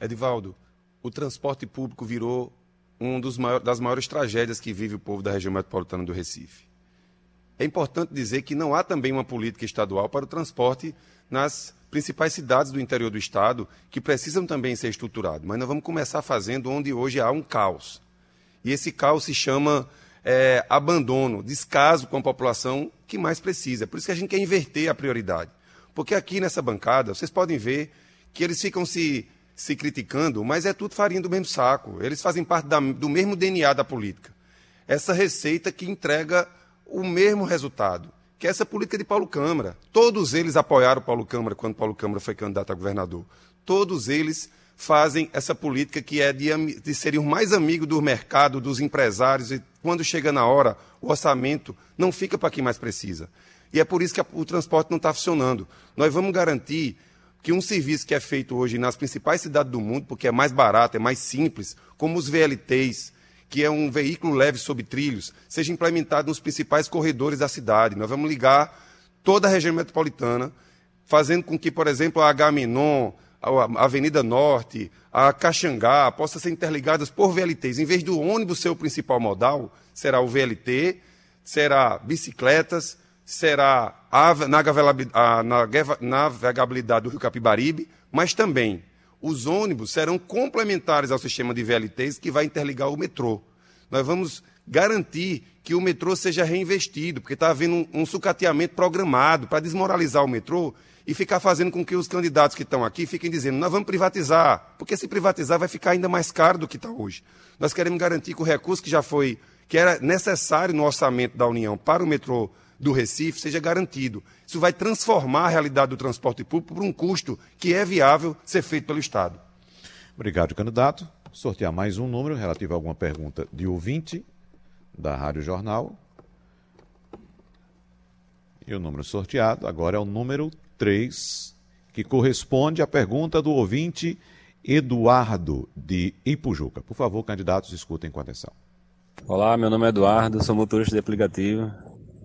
Speaker 4: Edivaldo, o transporte público virou uma das maiores tragédias que vive o povo da região metropolitana do Recife. É importante dizer que não há também uma política estadual para o transporte nas principais cidades do interior do estado que precisam também ser estruturados. Mas nós vamos começar fazendo onde hoje há um caos. E esse caos se chama é, abandono, descaso com a população que mais precisa. Por isso que a gente quer inverter a prioridade. Porque aqui nessa bancada, vocês podem ver que eles ficam se, se criticando, mas é tudo farinha do mesmo saco. Eles fazem parte da, do mesmo DNA da política. Essa receita que entrega o mesmo resultado que é essa política de Paulo Câmara. Todos eles apoiaram Paulo Câmara quando Paulo Câmara foi candidato a governador. Todos eles fazem essa política que é de, de serem mais amigos do mercado, dos empresários, e quando chega na hora, o orçamento não fica para quem mais precisa. E é por isso que o transporte não está funcionando. Nós vamos garantir que um serviço que é feito hoje nas principais cidades do mundo, porque é mais barato, é mais simples, como os VLTs, que é um veículo leve sobre trilhos, seja implementado nos principais corredores da cidade. Nós vamos ligar toda a região metropolitana, fazendo com que, por exemplo, a Agamenon, a Avenida Norte, a Caxangá, possam ser interligadas por VLTs. Em vez do ônibus ser o principal modal, será o VLT, será bicicletas, será a navegabilidade do Rio Capibaribe, mas também os ônibus serão complementares ao sistema de VLTs que vai interligar o metrô. Nós vamos garantir que o metrô seja reinvestido, porque está havendo um, um sucateamento programado para desmoralizar o metrô e ficar fazendo com que os candidatos que estão aqui fiquem dizendo, nós vamos privatizar, porque se privatizar vai ficar ainda mais caro do que está hoje. Nós queremos garantir que o recurso que já foi, que era necessário no orçamento da União para o metrô do Recife seja garantido. Isso vai transformar a realidade do transporte público por um custo que é viável ser feito pelo Estado.
Speaker 2: Obrigado, candidato. Sortear mais um número relativo a alguma pergunta de ouvinte da Rádio Jornal. E o número sorteado agora é o número 3, que corresponde à pergunta do ouvinte Eduardo de Ipujuca. Por favor, candidatos, escutem com atenção.
Speaker 11: Olá, meu nome é Eduardo, sou motorista de aplicativo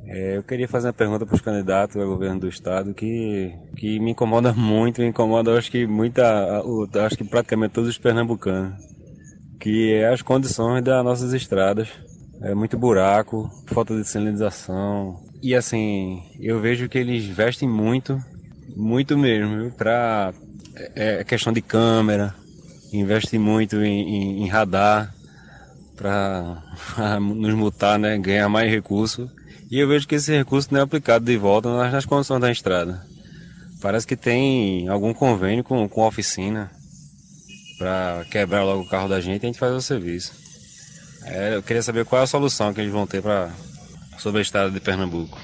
Speaker 11: É, eu queria fazer uma pergunta para os candidatos ao governo do estado que, que me incomoda muito, me incomoda acho que muita, acho que praticamente todos os pernambucanos, que é as condições das nossas estradas. É muito buraco, falta de sinalização. E assim, eu vejo que eles investem muito, muito mesmo, para é, é questão de câmera, investem muito em, em, em radar para nos multar, né, ganhar mais recursos e eu vejo que esse recurso não é aplicado de volta nas, nas condições da estrada. Parece que tem algum convênio com, com a oficina para quebrar logo o carro da gente e a gente faz o serviço. É, eu queria saber qual é a solução que eles vão ter para sobre a estrada de Pernambuco.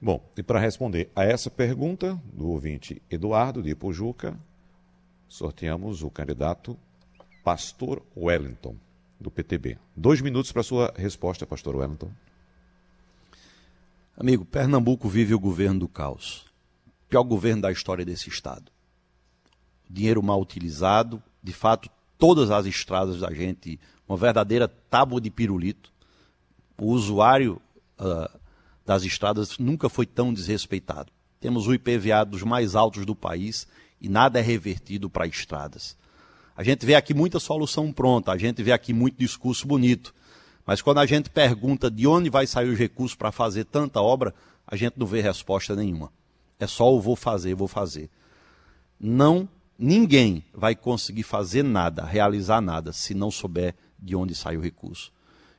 Speaker 2: Bom, e para responder a essa pergunta do ouvinte Eduardo de Ipojuca, sorteamos o candidato Pastor Wellington, do PTB. Dois minutos para sua resposta, Pastor Wellington.
Speaker 7: Amigo, Pernambuco vive o governo do caos. Pior governo da história desse estado. Dinheiro mal utilizado, de fato, todas as estradas da gente, uma verdadeira tábua de pirulito. O usuário uh, das estradas nunca foi tão desrespeitado. Temos o IPVA dos mais altos do país e nada é revertido para estradas. A gente vê aqui muita solução pronta, a gente vê aqui muito discurso bonito, mas quando a gente pergunta de onde vai sair os recursos para fazer tanta obra, a gente não vê resposta nenhuma. É só o vou fazer, vou fazer. Não, ninguém vai conseguir fazer nada, realizar nada, se não souber de onde sai o recurso.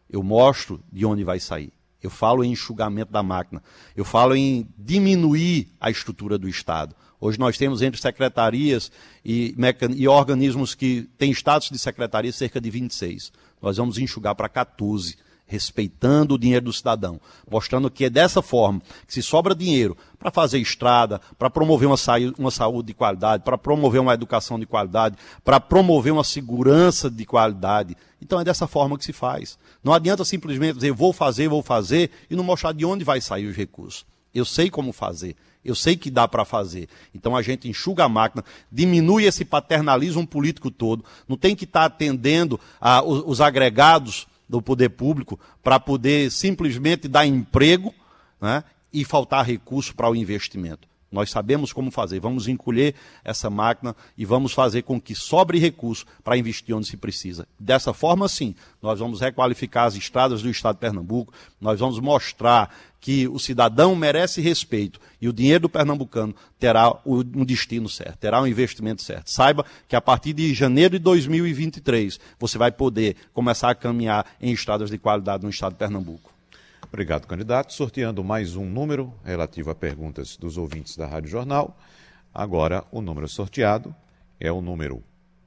Speaker 7: Eu mostro de onde vai sair. Eu falo em enxugamento da máquina. Eu falo em diminuir a estrutura do Estado. Hoje nós temos entre secretarias e, e organismos que têm status de secretaria cerca de 26 nós vamos enxugar para 14, respeitando o dinheiro do cidadão, mostrando que é dessa forma que se sobra dinheiro para fazer estrada, para promover uma, uma saúde de qualidade, para promover uma educação de qualidade, para promover uma segurança de qualidade. Então é dessa forma que se faz. Não adianta simplesmente dizer vou fazer, vou fazer e não mostrar de onde vai sair os recursos. Eu sei como fazer. Eu sei que dá para fazer. Então a gente enxuga a máquina, diminui esse paternalismo político todo. Não tem que estar tá atendendo a, os, os agregados do poder público para poder simplesmente dar emprego né, e faltar recurso para o investimento. Nós sabemos como fazer. Vamos encolher essa máquina e vamos fazer com que sobre recurso para investir onde se precisa. Dessa forma, sim, nós vamos requalificar as estradas do estado de Pernambuco, nós vamos mostrar que o cidadão merece respeito e o dinheiro do pernambucano terá um destino certo, terá um investimento certo. Saiba que a partir de janeiro de 2023 você vai poder começar a caminhar em estradas de qualidade no estado de Pernambuco.
Speaker 2: Obrigado, candidato. Sorteando mais um número relativo a perguntas dos ouvintes da Rádio Jornal. Agora, o número sorteado é o número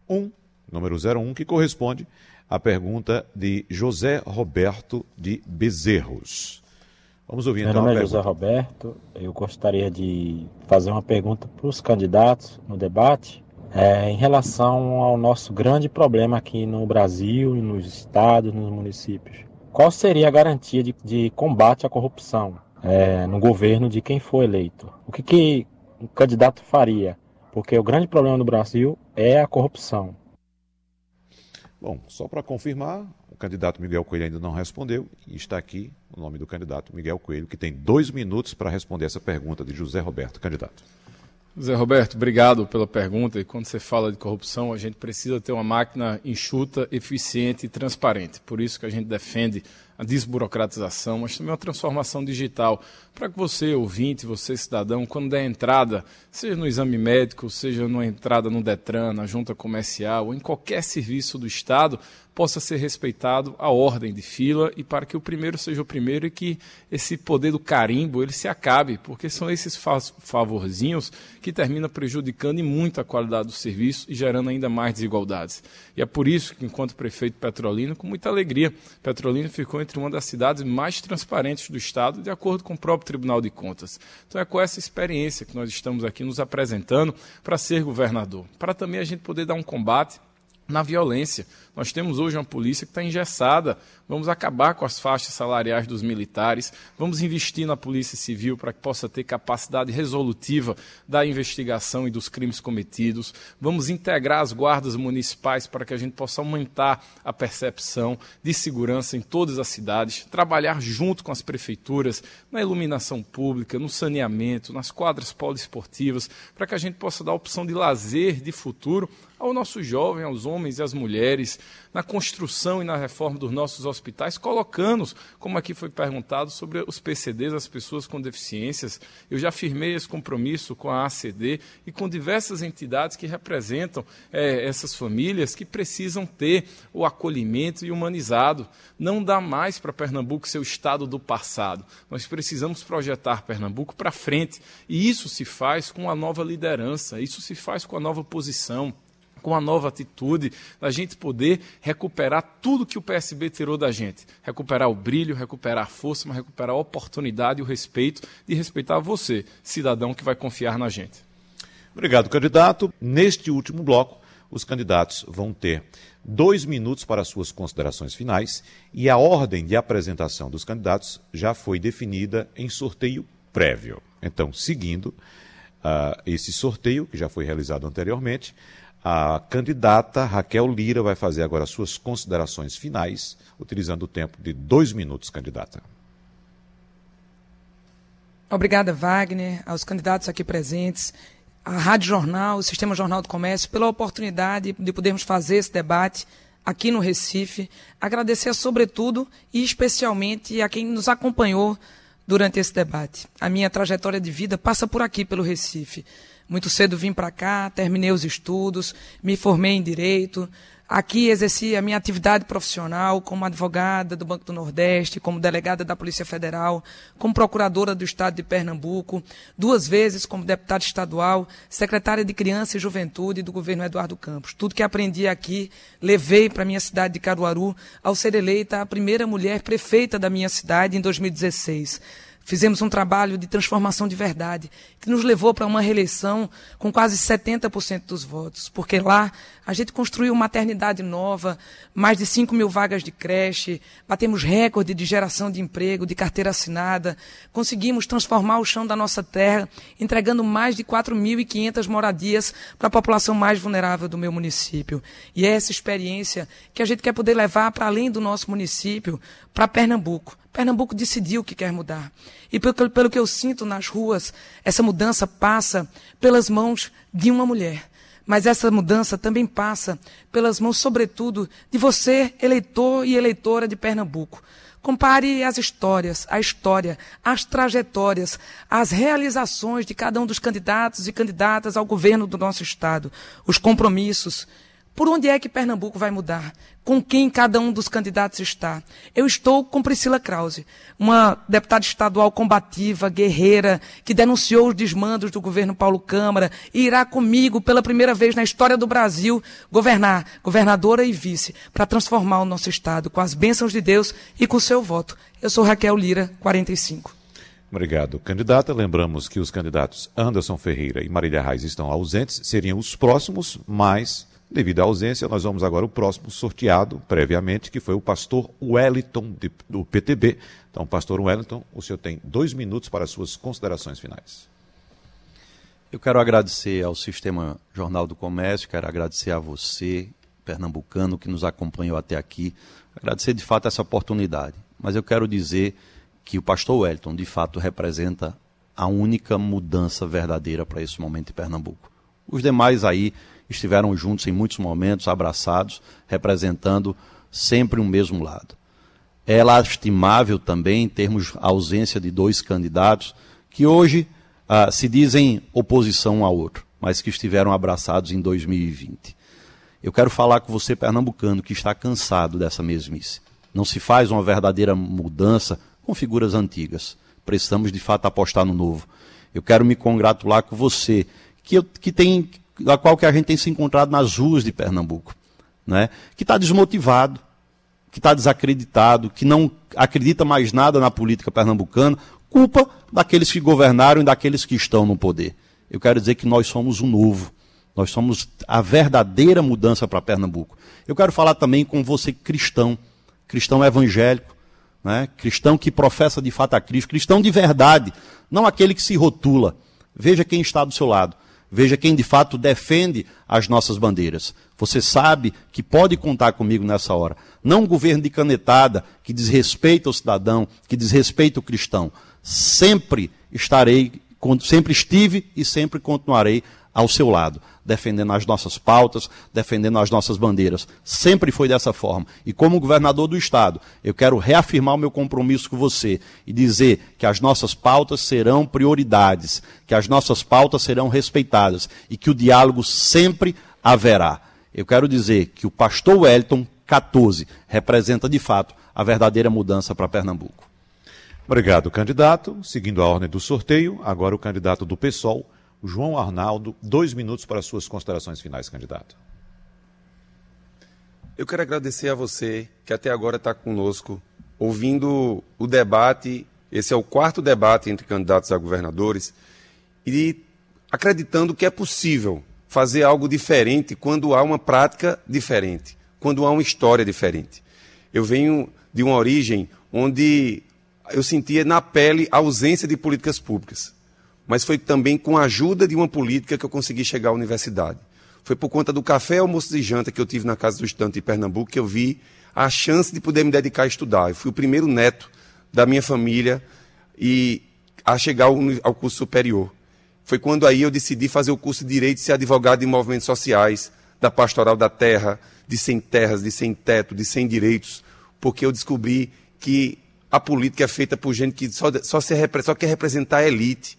Speaker 2: 1, número 01, que corresponde à pergunta de José Roberto de Bezerros.
Speaker 12: Vamos ouvir Meu então nome é José Roberto. Eu gostaria de fazer uma pergunta para os candidatos no debate é, em relação ao nosso grande problema aqui no Brasil, nos estados, nos municípios. Qual seria a garantia de, de combate à corrupção é, no governo de quem for eleito? O que, que candidato faria? Porque o grande problema no Brasil é a corrupção.
Speaker 2: Bom, só para confirmar, o candidato Miguel Coelho ainda não respondeu e está aqui o nome do candidato Miguel Coelho, que tem dois minutos para responder essa pergunta de José Roberto, candidato.
Speaker 3: Zé Roberto, obrigado pela pergunta. E quando você fala de corrupção, a gente precisa ter uma máquina enxuta, eficiente e transparente. Por isso que a gente defende a desburocratização, mas também uma transformação digital, para que você, ouvinte, você, cidadão, quando der entrada, seja no exame médico, seja numa entrada no Detran, na junta comercial, ou em qualquer serviço do Estado, possa ser respeitado a ordem de fila e para que o primeiro seja o primeiro e que esse poder do carimbo ele se acabe, porque são esses favorzinhos que terminam prejudicando e muito a qualidade do serviço e gerando ainda mais desigualdades. E é por isso que, enquanto prefeito Petrolino, com muita alegria, Petrolina ficou entre uma das cidades mais transparentes do Estado, de acordo com o próprio Tribunal de Contas. Então é com essa experiência que nós estamos aqui nos apresentando para ser governador, para também a gente poder dar um combate na violência. Nós temos hoje uma polícia que está engessada. Vamos acabar com as faixas salariais dos militares, vamos investir na Polícia Civil para que possa ter capacidade resolutiva da investigação e dos crimes cometidos, vamos integrar as guardas municipais para que a gente possa aumentar a percepção de segurança em todas as cidades, trabalhar junto com as prefeituras na iluminação pública, no saneamento, nas quadras poliesportivas, para que a gente possa dar opção de lazer, de futuro ao nosso jovem, aos homens e às mulheres, na construção e na reforma dos nossos hospitais, colocando, como aqui foi perguntado, sobre os PCDs, as pessoas com deficiências. Eu já firmei esse compromisso com a ACD e com diversas entidades que representam é, essas famílias que precisam ter o acolhimento e humanizado. Não dá mais para Pernambuco ser o estado do passado. Nós precisamos projetar Pernambuco para frente. E isso se faz com a nova liderança, isso se faz com a nova posição com a nova atitude, da gente poder recuperar tudo que o PSB tirou da gente. Recuperar o brilho, recuperar a força, mas recuperar a oportunidade e o respeito de respeitar você, cidadão que vai confiar na gente.
Speaker 2: Obrigado, candidato. Neste último bloco, os candidatos vão ter dois minutos para suas considerações finais e a ordem de apresentação dos candidatos já foi definida em sorteio prévio. Então, seguindo uh, esse sorteio, que já foi realizado anteriormente, a candidata Raquel Lira vai fazer agora suas considerações finais, utilizando o tempo de dois minutos, candidata.
Speaker 5: Obrigada, Wagner, aos candidatos aqui presentes, à Rádio Jornal, o Sistema Jornal do Comércio, pela oportunidade de podermos fazer esse debate aqui no Recife. Agradecer, sobretudo e especialmente, a quem nos acompanhou durante esse debate. A minha trajetória de vida passa por aqui, pelo Recife. Muito cedo vim para cá, terminei os estudos, me formei em direito. Aqui exerci a minha atividade profissional como advogada do Banco do Nordeste, como delegada da Polícia Federal, como procuradora do Estado de Pernambuco, duas vezes como deputada estadual, secretária de Criança e Juventude do governo Eduardo Campos. Tudo que aprendi aqui levei para a minha cidade de Caruaru ao ser eleita a primeira mulher prefeita da minha cidade em 2016. Fizemos um trabalho de transformação de verdade, que nos levou para uma reeleição com quase 70% dos votos, porque lá a gente construiu maternidade nova, mais de 5 mil vagas de creche, batemos recorde de geração de emprego, de carteira assinada, conseguimos transformar o chão da nossa terra, entregando mais de 4.500 moradias para a população mais vulnerável do meu município. E é essa experiência que a gente quer poder levar para além do nosso município, para Pernambuco. Pernambuco decidiu que quer mudar. E pelo, pelo que eu sinto nas ruas, essa mudança passa pelas mãos de uma mulher mas essa mudança também passa pelas mãos, sobretudo, de você, eleitor e eleitora de Pernambuco. Compare as histórias, a história, as trajetórias, as realizações de cada um dos candidatos e candidatas ao governo do nosso Estado, os compromissos, por onde é que Pernambuco vai mudar? Com quem cada um dos candidatos está? Eu estou com Priscila Krause, uma deputada estadual combativa, guerreira, que denunciou os desmandos do governo Paulo Câmara e irá comigo, pela primeira vez na história do Brasil, governar, governadora e vice, para transformar o nosso Estado com as bênçãos de Deus e com seu voto. Eu sou Raquel Lira, 45.
Speaker 2: Obrigado, candidata. Lembramos que os candidatos Anderson Ferreira e Marília Reis estão ausentes, seriam os próximos, mas Devido à ausência, nós vamos agora o próximo sorteado previamente, que foi o pastor Wellington de, do PTB. Então, pastor Wellington, o senhor tem dois minutos para as suas considerações finais.
Speaker 7: Eu quero agradecer ao Sistema Jornal do Comércio, quero agradecer a você, pernambucano, que nos acompanhou até aqui. Agradecer de fato essa oportunidade. Mas eu quero dizer que o pastor Wellington, de fato, representa a única mudança verdadeira para esse momento em Pernambuco. Os demais aí estiveram juntos em muitos momentos, abraçados, representando sempre um mesmo lado. É lastimável também termos a ausência de dois candidatos que hoje ah, se dizem oposição um ao outro, mas que estiveram abraçados em 2020. Eu quero falar com você, pernambucano, que está cansado dessa mesmice. Não se faz uma verdadeira mudança com figuras antigas. Precisamos, de fato, apostar no novo. Eu quero me congratular com você, que, que tem da qual que a gente tem se encontrado nas ruas de Pernambuco, né? que está desmotivado, que está desacreditado, que não acredita mais nada na política pernambucana, culpa daqueles que governaram e daqueles que estão no poder. Eu quero dizer que nós somos o novo. Nós somos a verdadeira mudança para Pernambuco. Eu quero falar também com você cristão, cristão evangélico, né? cristão que professa de fato a Cristo, cristão de verdade, não aquele que se rotula. Veja quem está do seu lado. Veja quem de fato defende as nossas bandeiras. Você sabe que pode contar comigo nessa hora. Não um governo de canetada que desrespeita o cidadão, que desrespeita o cristão. Sempre estarei, sempre estive e sempre continuarei ao seu lado, defendendo as nossas pautas, defendendo as nossas bandeiras. Sempre foi dessa forma. E como governador do Estado, eu quero reafirmar o meu compromisso com você e dizer que as nossas pautas serão prioridades, que as nossas pautas serão respeitadas e que o diálogo sempre haverá. Eu quero dizer que o pastor Wellington 14 representa de fato a verdadeira mudança para Pernambuco.
Speaker 2: Obrigado, candidato. Seguindo a ordem do sorteio, agora o candidato do PSOL, João Arnaldo, dois minutos para suas considerações finais, candidato.
Speaker 4: Eu quero agradecer a você que até agora está conosco, ouvindo o debate. Esse é o quarto debate entre candidatos a governadores e acreditando que é possível fazer algo diferente quando há uma prática diferente, quando há uma história diferente. Eu venho de uma origem onde eu sentia na pele a ausência de políticas públicas mas foi também com a ajuda de uma política que eu consegui chegar à universidade. Foi por conta do café, almoço e janta que eu tive na Casa do Estudante em Pernambuco que eu vi a chance de poder me dedicar a estudar. Eu fui o primeiro neto da minha família e a chegar ao, curso superior. Foi quando aí eu decidi fazer o curso de Direito e ser advogado de movimentos sociais, da pastoral da terra, de sem terras, de sem teto, de sem direitos, porque eu descobri que a política é feita por gente que só, só, se, só quer representar a elite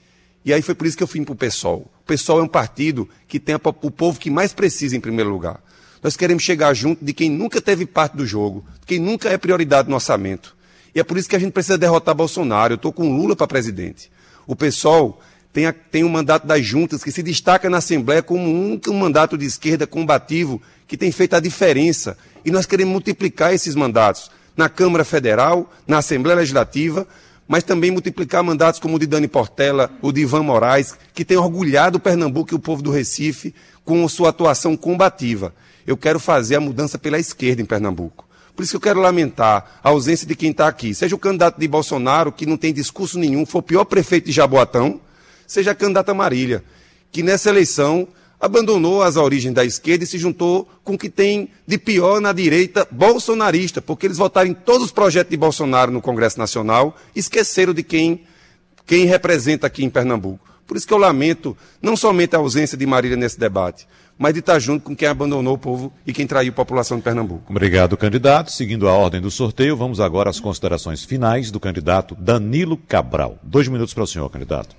Speaker 4: e aí foi por isso que eu fui para o PSOL. O PSOL é um partido que tem o povo que mais precisa em primeiro lugar. Nós queremos chegar junto de quem nunca teve parte do jogo, quem nunca é prioridade no orçamento. E é por isso que a gente precisa derrotar Bolsonaro. Eu estou com Lula para presidente. O PSOL tem, a, tem um mandato das juntas que se destaca na Assembleia como um, um mandato de esquerda combativo que tem feito a diferença. E nós queremos multiplicar esses mandatos na Câmara Federal, na Assembleia Legislativa, mas também multiplicar mandatos como o de Dani Portela, o de Ivan Moraes, que tem orgulhado Pernambuco e o povo do Recife com sua atuação combativa. Eu quero fazer a mudança pela esquerda em Pernambuco. Por isso que eu quero lamentar a ausência de quem está aqui. Seja o candidato de Bolsonaro, que não tem discurso nenhum, foi o pior prefeito de Jaboatão, seja a candidata Marília, que nessa eleição abandonou as origens da esquerda e se juntou com o que tem de pior na direita bolsonarista, porque eles votaram em todos os projetos de Bolsonaro no Congresso Nacional esqueceram de quem, quem representa aqui em Pernambuco. Por isso que eu lamento não somente a ausência de Marília nesse debate, mas de estar junto com quem abandonou o povo e quem traiu a população de Pernambuco.
Speaker 2: Obrigado, candidato. Seguindo a ordem do sorteio, vamos agora às considerações finais do candidato Danilo Cabral. Dois minutos para o senhor, candidato.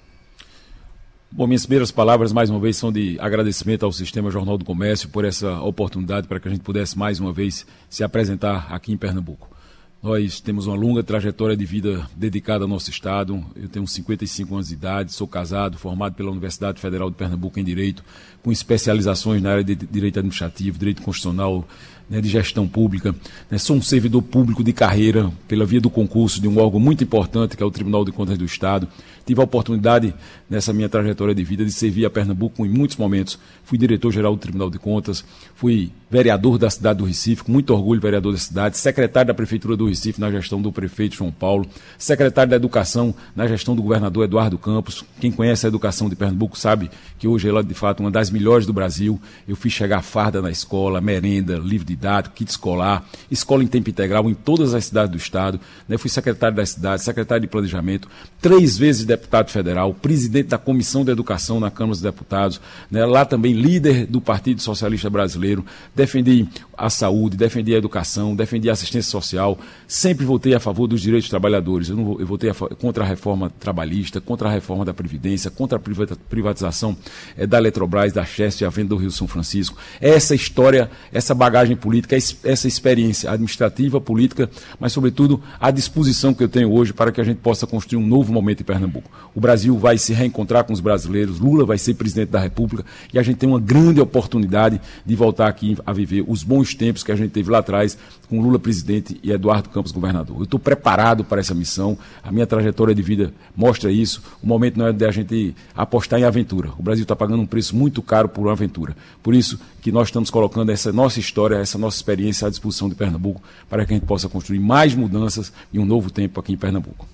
Speaker 6: Bom, minhas primeiras palavras, mais uma vez, são de agradecimento ao Sistema Jornal do Comércio por essa oportunidade para que a gente pudesse, mais uma vez, se apresentar aqui em Pernambuco. Nós temos uma longa trajetória de vida dedicada ao nosso Estado. Eu tenho 55 anos de idade, sou casado, formado pela Universidade Federal de Pernambuco em Direito, com especializações na área de Direito Administrativo, Direito Constitucional, né, de gestão pública. Né, sou um servidor público de carreira pela via do concurso de um órgão muito importante, que é o Tribunal de Contas do Estado. Tive a oportunidade, nessa minha trajetória de vida, de servir a Pernambuco em muitos momentos. Fui diretor-geral do Tribunal de Contas, fui vereador da cidade do Recife, com muito orgulho vereador da cidade, secretário da Prefeitura do Recife na gestão do prefeito João Paulo, secretário da Educação na gestão do governador Eduardo Campos. Quem conhece a educação de Pernambuco sabe que hoje ela é, de fato, uma das melhores do Brasil. Eu fiz chegar farda na escola, merenda, livro didático, kit escolar, escola em tempo integral em todas as cidades do Estado. Né? Fui secretário da cidade, secretário de Planejamento, três vezes deputado federal, presidente da Comissão de Educação na Câmara dos Deputados, né? lá também líder do Partido Socialista Brasileiro, defendi a saúde, defendi a educação, defendi a assistência social, sempre votei a favor dos direitos dos trabalhadores. Eu, não, eu votei a, contra a reforma trabalhista, contra a reforma da Previdência, contra a privatização é, da Eletrobras, da Chester e a venda do Rio São Francisco. Essa história, essa bagagem política, essa experiência administrativa, política, mas, sobretudo, a disposição que eu tenho hoje para que a gente possa construir um novo momento em Pernambuco. O Brasil vai se reencontrar com os brasileiros, Lula vai ser presidente da República e a gente tem uma grande oportunidade de voltar aqui a viver os bons tempos que a gente teve lá atrás com Lula presidente e Eduardo Campos governador. Eu estou preparado para essa missão, a minha trajetória de vida mostra isso. O momento não é de a gente apostar em aventura. O Brasil está pagando um preço muito caro por uma aventura. Por isso que nós estamos colocando essa nossa história, essa nossa experiência à disposição de Pernambuco, para que a gente possa construir mais mudanças e um novo tempo aqui em Pernambuco.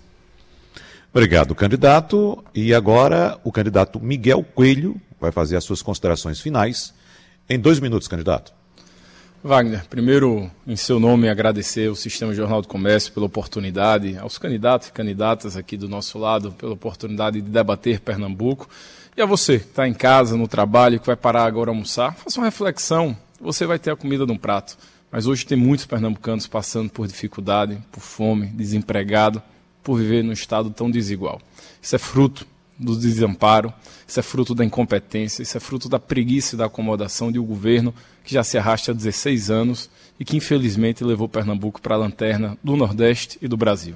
Speaker 2: Obrigado, candidato. E agora o candidato Miguel Coelho vai fazer as suas considerações finais. Em dois minutos, candidato.
Speaker 3: Wagner, primeiro, em seu nome, agradecer ao Sistema Jornal do Comércio pela oportunidade, aos candidatos e candidatas aqui do nosso lado, pela oportunidade de debater Pernambuco. E a você, que está em casa, no trabalho, que vai parar agora almoçar, faça uma reflexão. Você vai ter a comida num prato. Mas hoje tem muitos pernambucanos passando por dificuldade, por fome, desempregado, por viver num estado tão desigual. Isso é fruto do desamparo, isso é fruto da incompetência, isso é fruto da preguiça e da acomodação de um governo que já se arrasta há 16 anos e que infelizmente levou Pernambuco para a lanterna do Nordeste e do Brasil.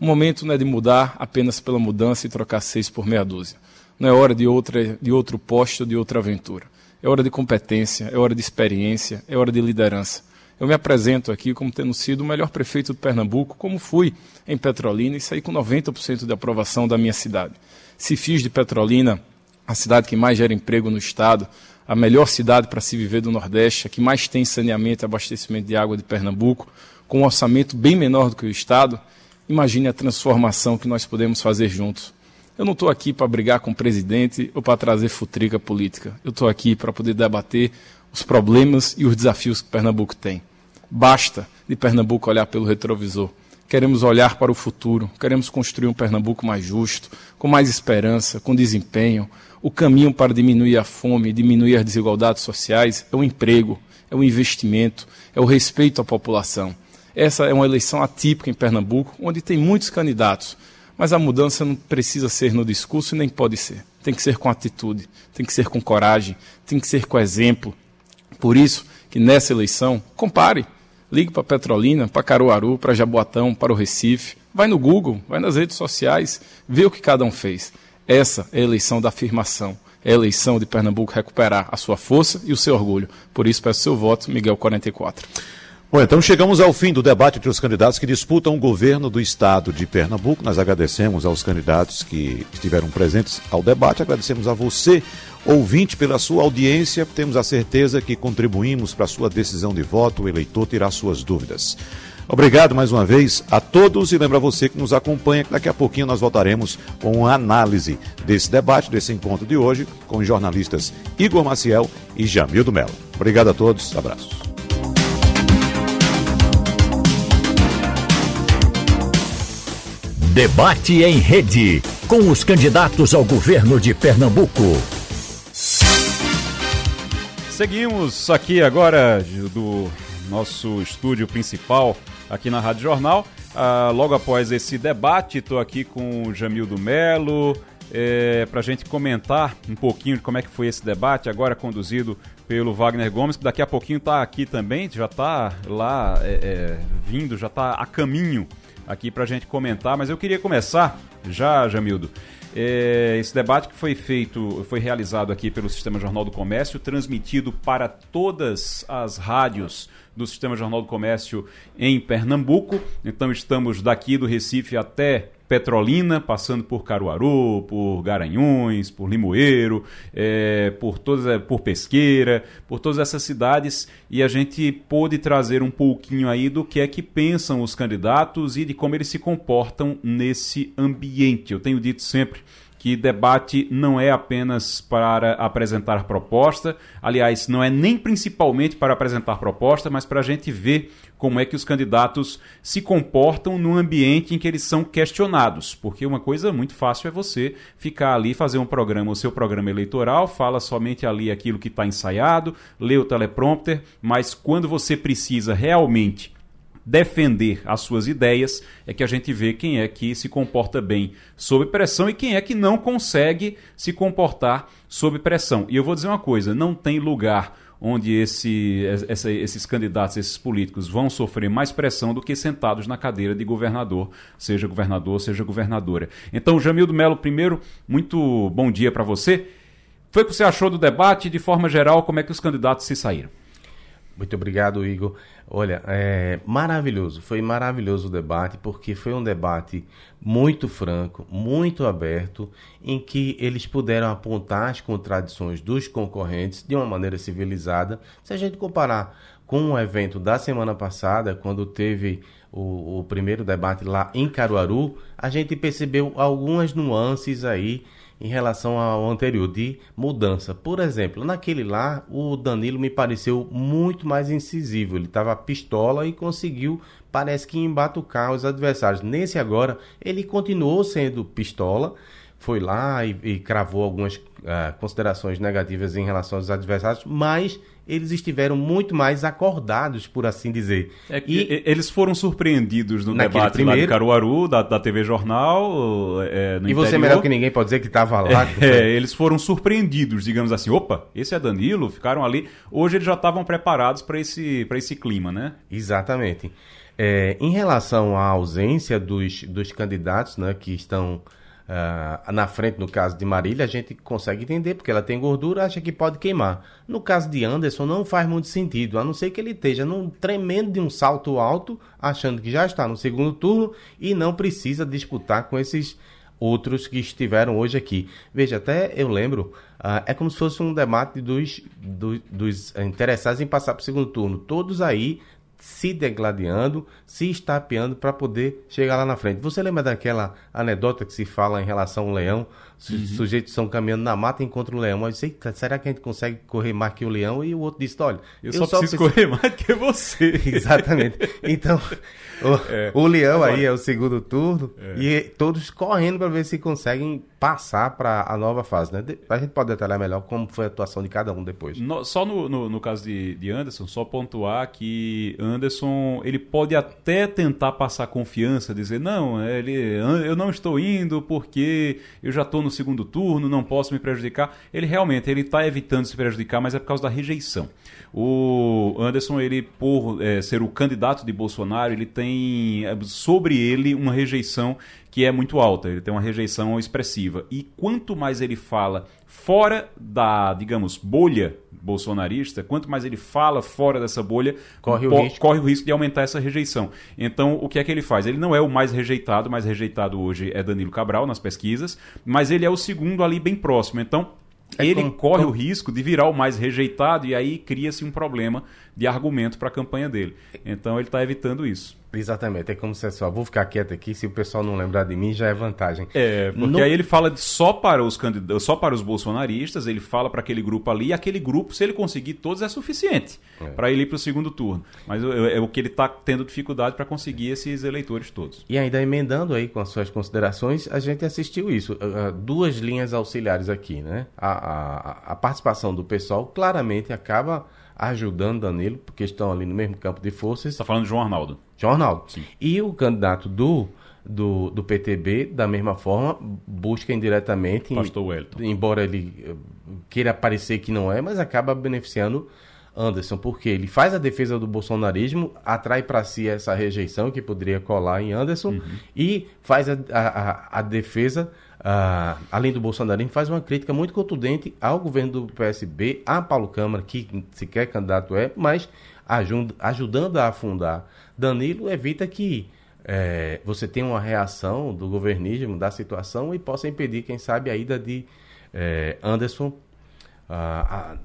Speaker 3: O momento não é de mudar apenas pela mudança e trocar seis por meia dúzia. Não é hora de, outra, de outro posto, de outra aventura. É hora de competência, é hora de experiência, é hora de liderança. Eu me apresento aqui como tendo sido o melhor prefeito de Pernambuco, como fui em Petrolina e saí com 90% de aprovação da minha cidade. Se fiz de Petrolina a cidade que mais gera emprego no estado, a melhor cidade para se viver do Nordeste, a que mais tem saneamento e abastecimento de água de Pernambuco, com um orçamento bem menor do que o estado, imagine a transformação que nós podemos fazer juntos. Eu não estou aqui para brigar com o presidente ou para trazer futrica política. Eu estou aqui para poder debater os problemas e os desafios que Pernambuco tem. Basta de Pernambuco olhar pelo retrovisor. Queremos olhar para o futuro, queremos construir um Pernambuco mais justo, com mais esperança, com desempenho. O caminho para diminuir a fome, diminuir as desigualdades sociais é o emprego, é o investimento, é o respeito à população. Essa é uma eleição atípica em Pernambuco, onde tem muitos candidatos, mas a mudança não precisa ser no discurso nem pode ser. Tem que ser com atitude, tem que ser com coragem, tem que ser com exemplo. Por isso que nessa eleição, compare Ligue para Petrolina, para Caruaru, para Jaboatão, para o Recife. Vai no Google, vai nas redes sociais, vê o que cada um fez. Essa é a eleição da afirmação. É a eleição de Pernambuco recuperar a sua força e o seu orgulho. Por isso, peço seu voto, Miguel 44.
Speaker 2: Bom, então chegamos ao fim do debate entre os candidatos que disputam o governo do estado de Pernambuco. Nós agradecemos aos candidatos que estiveram presentes ao debate, agradecemos a você, ouvinte, pela sua audiência. Temos a certeza que contribuímos para a sua decisão de voto, o eleitor terá suas dúvidas. Obrigado mais uma vez a todos e lembra você que nos acompanha que daqui a pouquinho nós voltaremos com uma análise desse debate, desse encontro de hoje, com os jornalistas Igor Maciel e Jamildo Melo. Obrigado a todos, abraço.
Speaker 1: Debate em rede com os candidatos ao governo de Pernambuco.
Speaker 13: Seguimos aqui agora do nosso estúdio principal aqui na Rádio Jornal. Ah, logo após esse debate, estou aqui com o Jamildo Melo é, para a gente comentar um pouquinho de como é que foi esse debate, agora conduzido pelo Wagner Gomes, que daqui a pouquinho está aqui também, já está lá é, é, vindo, já está a caminho aqui para a gente comentar. Mas eu queria começar já, Jamildo, é, esse debate que foi feito, foi realizado aqui pelo Sistema Jornal do Comércio, transmitido para todas as rádios do Sistema Jornal do Comércio em Pernambuco. Então estamos daqui do Recife até Petrolina, passando por Caruaru, por Garanhuns, por Limoeiro, é, por, todas, é, por Pesqueira, por todas essas cidades e a gente pôde trazer um pouquinho aí do que é que pensam os candidatos e de como eles se comportam nesse ambiente. Eu tenho dito sempre que debate não é apenas para apresentar proposta, aliás, não é nem principalmente para apresentar proposta, mas para a gente ver como é que os candidatos se comportam no ambiente em que eles são questionados. Porque uma coisa muito fácil é você ficar ali, fazer um programa, o seu programa eleitoral, fala somente ali aquilo que está ensaiado, lê o teleprompter, mas quando você precisa realmente defender as suas ideias, é que a gente vê quem é que se comporta bem sob pressão e quem é que não consegue se comportar sob pressão. E eu vou dizer uma coisa: não tem lugar onde esse, essa, esses candidatos, esses políticos vão sofrer mais pressão do que sentados na cadeira de governador, seja governador, seja governadora. Então, Jamildo Melo, primeiro, muito bom dia para você. Foi o que você achou do debate? De forma geral, como é que os candidatos se saíram?
Speaker 14: Muito obrigado, Igor. Olha, é maravilhoso, foi maravilhoso o debate, porque foi um debate muito franco, muito aberto, em que eles puderam apontar as contradições dos concorrentes de uma maneira civilizada. Se a gente comparar com o evento da semana passada, quando teve o, o primeiro debate lá em Caruaru, a gente percebeu algumas nuances aí em relação ao anterior, de mudança. Por exemplo, naquele lá, o Danilo me pareceu muito mais incisivo. Ele estava pistola e conseguiu, parece que, embatucar os adversários. Nesse agora, ele continuou sendo pistola, foi lá e, e cravou algumas uh, considerações negativas em relação aos adversários, mas eles estiveram muito mais acordados, por assim dizer.
Speaker 13: É e eles foram surpreendidos no debate primeiro... lá de Caruaru, da, da TV Jornal, é, no
Speaker 14: E você melhor que ninguém pode dizer que estava lá.
Speaker 13: É, é, eles foram surpreendidos, digamos assim. Opa, esse é Danilo, ficaram ali. Hoje eles já estavam preparados para esse, esse clima, né?
Speaker 14: Exatamente. É, em relação à ausência dos, dos candidatos né, que estão uh, na frente, no caso de Marília, a gente consegue entender, porque ela tem gordura, acha que pode queimar. No caso de Anderson, não faz muito sentido, a não ser que ele esteja num tremendo de um salto alto, achando que já está no segundo turno e não precisa disputar com esses outros que estiveram hoje aqui. Veja, até eu lembro, uh, é como se fosse um debate dos, dos, dos interessados em passar para o segundo turno. Todos aí se degladiando, se estapeando para poder chegar lá na frente. Você lembra daquela anedota que se fala em relação ao leão? Os uhum. sujeitos estão caminhando na mata e encontram o leão. Mas sei, será que a gente consegue correr mais que o leão? E o outro disse: olha,
Speaker 13: eu, eu só, só preciso, correr mais que você.
Speaker 14: Exatamente. Então, o, é. o leão aí é o segundo turno é. e todos correndo para ver se conseguem passar para a nova fase. Né? A gente pode detalhar melhor como foi a atuação de cada um depois.
Speaker 13: No, só no, no, no, caso de, de Anderson, só pontuar que Anderson ele pode até tentar passar confiança, dizer não, ele, eu não estou indo porque eu já estou no segundo turno, não posso me prejudicar. Ele realmente ele está evitando se prejudicar, mas é por causa da rejeição. O Anderson, ele por é, ser o candidato de Bolsonaro, ele tem é, sobre ele uma rejeição que é muito alta, ele tem uma rejeição expressiva. E quanto mais ele fala fora da, digamos, bolha bolsonarista, quanto mais ele fala fora dessa bolha, corre o, risco. corre o risco de aumentar essa rejeição. Então, o que é que ele faz? Ele não é o mais rejeitado, o mais rejeitado hoje é Danilo Cabral nas pesquisas, mas ele é o segundo ali bem próximo. Então, é ele como, corre como... o risco de virar o mais rejeitado e aí cria-se um problema de argumento para a campanha dele. Então ele está evitando isso.
Speaker 14: Exatamente, é como se só vou ficar quieto aqui, se o pessoal não lembrar de mim já é vantagem.
Speaker 13: É, porque no... aí ele fala só para os candidatos, só para os bolsonaristas, ele fala para aquele grupo ali, e aquele grupo, se ele conseguir todos, é suficiente é. para ele ir para o segundo turno. Mas é, o que ele está tendo dificuldade para conseguir esses eleitores todos.
Speaker 14: E ainda emendando aí com as suas considerações, a gente assistiu isso, uh, duas linhas auxiliares aqui, né? A, a, a participação do pessoal claramente acaba ajudando Danilo, porque estão ali no mesmo campo de forças.
Speaker 13: Está falando de João Arnaldo.
Speaker 14: João Arnaldo. Sim. E o candidato do, do, do PTB, da mesma forma, busca indiretamente.
Speaker 13: Pastor Wellington.
Speaker 14: Embora ele eh, queira parecer que não é, mas acaba beneficiando Anderson, porque ele faz a defesa do bolsonarismo, atrai para si essa rejeição que poderia colar em Anderson uhum. e faz a, a, a defesa Uh, além do bolsonarismo, faz uma crítica muito contundente ao governo do PSB, a Paulo Câmara, que sequer candidato é, mas ajud ajudando a afundar. Danilo, evita que é, você tenha uma reação do governismo, da situação, e possa impedir, quem sabe, a ida de é, Anderson uh,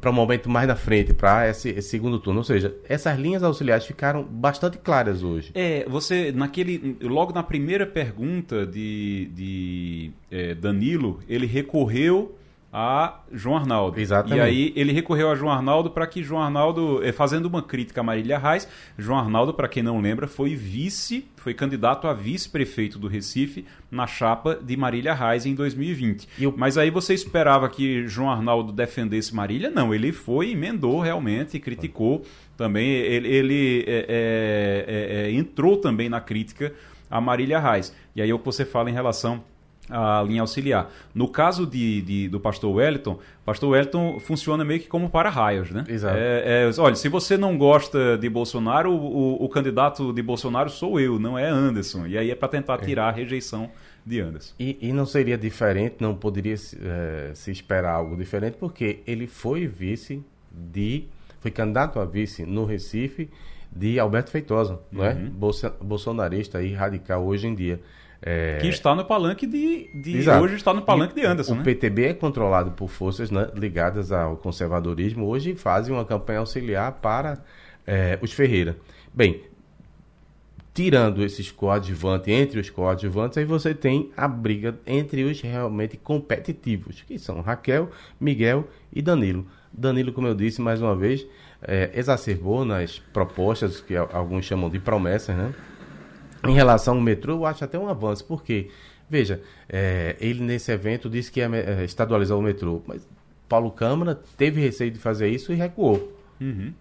Speaker 14: para um momento mais na frente, para esse, esse, segundo turno. Ou seja, essas linhas auxiliares ficaram bastante claras hoje.
Speaker 13: É, você, naquele. Logo na primeira pergunta de, de é, Danilo, ele recorreu a João Arnaldo.
Speaker 14: Exatamente.
Speaker 13: E aí ele recorreu a João Arnaldo para que João Arnaldo, eh, fazendo uma crítica a Marília Reis, João Arnaldo, para quem não lembra, foi vice, foi candidato a vice-prefeito do Recife na chapa de Marília Reis em 2020. Eu... Mas aí você esperava que João Arnaldo defendesse Marília? Não, ele foi, emendou realmente, criticou também, ele, ele é, é, é, entrou também na crítica a Marília Reis. E aí é o que você fala em relação a linha auxiliar. No caso de, de, do pastor Wellington, pastor Wellington funciona meio que como para-raios, né?
Speaker 14: Exato.
Speaker 13: É, é, olha, se você não gosta de Bolsonaro, o, o, candidato de Bolsonaro sou eu, não é Anderson. E aí é para tentar tirar a rejeição de Anderson.
Speaker 14: E, e, não seria diferente, não poderia é, se esperar algo diferente, porque ele foi vice de. foi candidato a vice no Recife de Alberto Feitosa, não é?
Speaker 13: Uhum.
Speaker 14: Bolsa, bolsonarista e radical hoje em dia. É...
Speaker 13: Que está no palanque de. de hoje está no palanque
Speaker 14: e
Speaker 13: de Anderson.
Speaker 14: O
Speaker 13: né?
Speaker 14: PTB é controlado por forças né, ligadas ao conservadorismo. Hoje fazem uma campanha auxiliar para é, os Ferreira. Bem, tirando esses coadjuvantes, entre os coadjuvantes, aí você tem a briga entre os realmente competitivos, que são Raquel, Miguel e Danilo. Danilo, como eu disse mais uma vez, é, exacerbou nas propostas que alguns chamam de promessas, né? Em relação ao metrô, eu acho até um avanço, porque, veja, é, ele nesse evento disse que ia é, estadualizar o metrô, mas Paulo Câmara teve receio de fazer isso e recuou.
Speaker 13: Uhum.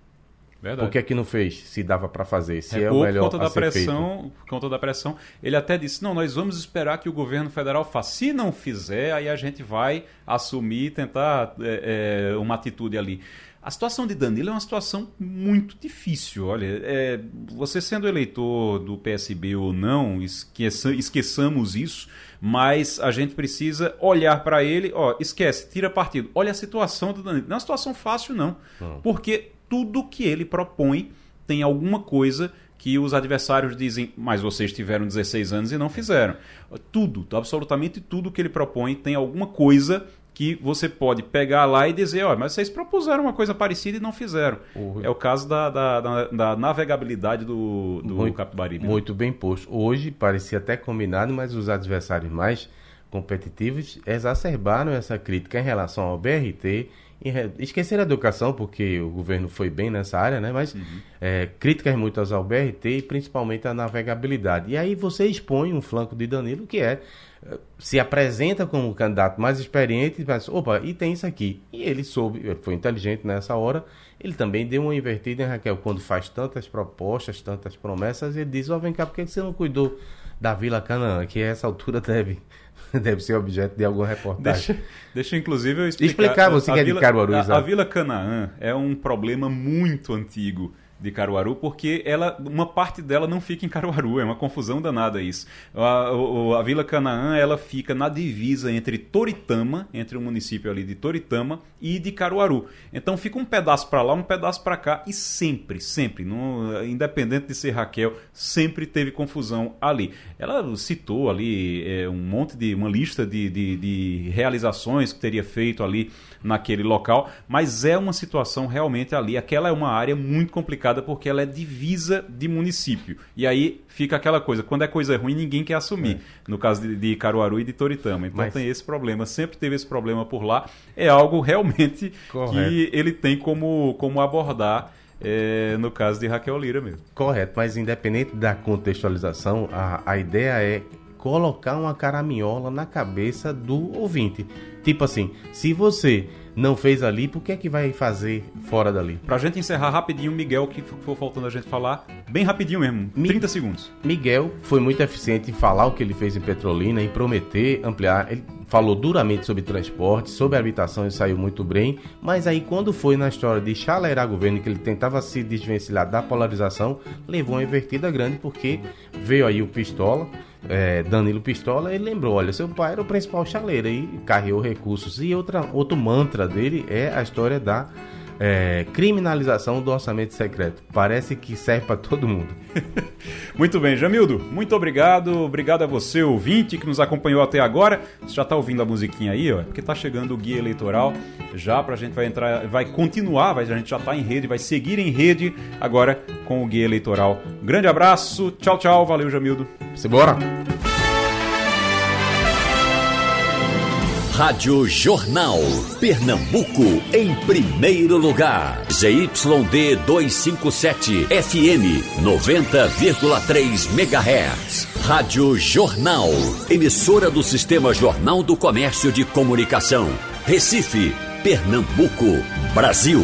Speaker 13: Verdade.
Speaker 14: Por que é que não fez? Se dava para fazer, se
Speaker 13: Recuou
Speaker 14: é o melhor
Speaker 13: por conta da pressão,
Speaker 14: feito.
Speaker 13: por conta da pressão. Ele até disse: "Não, nós vamos esperar que o governo federal faça. Se não fizer, aí a gente vai assumir, tentar é, é, uma atitude ali." A situação de Danilo é uma situação muito difícil. Olha, é, você sendo eleitor do PSB ou não, esqueça, esqueçamos isso, mas a gente precisa olhar para ele, ó, esquece, tira partido. Olha a situação do Danilo. Não é uma situação fácil, não.
Speaker 14: Hum.
Speaker 13: Porque tudo que ele propõe tem alguma coisa que os adversários dizem, mas vocês tiveram 16 anos e não fizeram. Tudo, absolutamente tudo que ele propõe tem alguma coisa que você pode pegar lá e dizer, ó, mas vocês propuseram uma coisa parecida e não fizeram.
Speaker 14: Uhum.
Speaker 13: É o caso da, da, da, da navegabilidade do, do
Speaker 14: muito,
Speaker 13: Capibaribe.
Speaker 14: Muito bem posto. Hoje parecia até combinado, mas os adversários mais competitivos exacerbaram essa crítica em relação ao BRT. Esqueceram a educação, porque o governo foi bem nessa área, né? Mas
Speaker 13: uhum.
Speaker 14: é, críticas muitas ao BRT e principalmente à navegabilidade. E aí você expõe um flanco de Danilo que é se apresenta como o candidato mais experiente e pensa, opa, e tem isso aqui. E ele soube, ele foi inteligente nessa hora, ele também deu uma invertida em Raquel, quando faz tantas propostas, tantas promessas, ele diz, ó, oh, vem cá, por que você não cuidou da Vila Canaã, que a essa altura deve, deve ser objeto de alguma reportagem.
Speaker 13: Deixa, deixa inclusive eu explicar.
Speaker 14: Explicar, você que é de Caruaru,
Speaker 13: a, a Vila Canaã é um problema muito antigo de Caruaru, porque ela, uma parte dela não fica em Caruaru, é uma confusão danada isso. A, a, a, Vila Canaã ela fica na divisa entre Toritama, entre o município ali de Toritama e de Caruaru. Então fica um pedaço para lá, um pedaço para cá e sempre, sempre, no, independente de ser Raquel, sempre teve confusão ali. Ela citou ali é, um monte de uma lista de, de, de realizações que teria feito ali naquele local, mas é uma situação realmente ali. Aquela é uma área muito complicada porque ela é divisa de município. E aí fica aquela coisa, quando é coisa ruim, ninguém quer assumir. É. No caso de, de, Caruaru e de Toritama. Então mas... tem esse problema, sempre teve esse problema por lá. É algo realmente Correto. que ele tem como, como abordar. É, no caso de Raquel Lira mesmo.
Speaker 14: Correto, mas independente da contextualização, a, a ideia é colocar uma caraminhola na cabeça do ouvinte. Tipo assim, se você não fez ali, por que é que vai fazer fora dali?
Speaker 13: Pra gente encerrar rapidinho, Miguel, que for faltando a gente falar, bem rapidinho mesmo, Mi 30 segundos.
Speaker 14: Miguel foi muito eficiente em falar o que ele fez em Petrolina, em prometer ampliar. Ele falou duramente sobre transporte, sobre habitação e saiu muito bem, mas aí quando foi na história de chaleirar governo, que ele tentava se desvencilhar da polarização, levou uma invertida grande, porque veio aí o Pistola, é, Danilo Pistola, ele lembrou, olha, seu pai era o principal chaleiro e carregou recursos. E outra, outro mantra dele é a história da é, criminalização do orçamento secreto. Parece que serve para todo mundo.
Speaker 13: muito bem, Jamildo, muito obrigado. Obrigado a você, ouvinte, que nos acompanhou até agora. Você já está ouvindo a musiquinha aí, ó, porque está chegando o guia eleitoral. Já para a gente vai entrar, vai continuar, vai, a gente já está em rede, vai seguir em rede agora com o guia eleitoral. grande abraço, tchau, tchau, valeu, Jamildo.
Speaker 14: Simbora!
Speaker 1: Rádio Jornal. Pernambuco em primeiro lugar. ZYD 257 FM 90,3 MHz. Rádio Jornal. Emissora do Sistema Jornal do Comércio de Comunicação. Recife, Pernambuco, Brasil.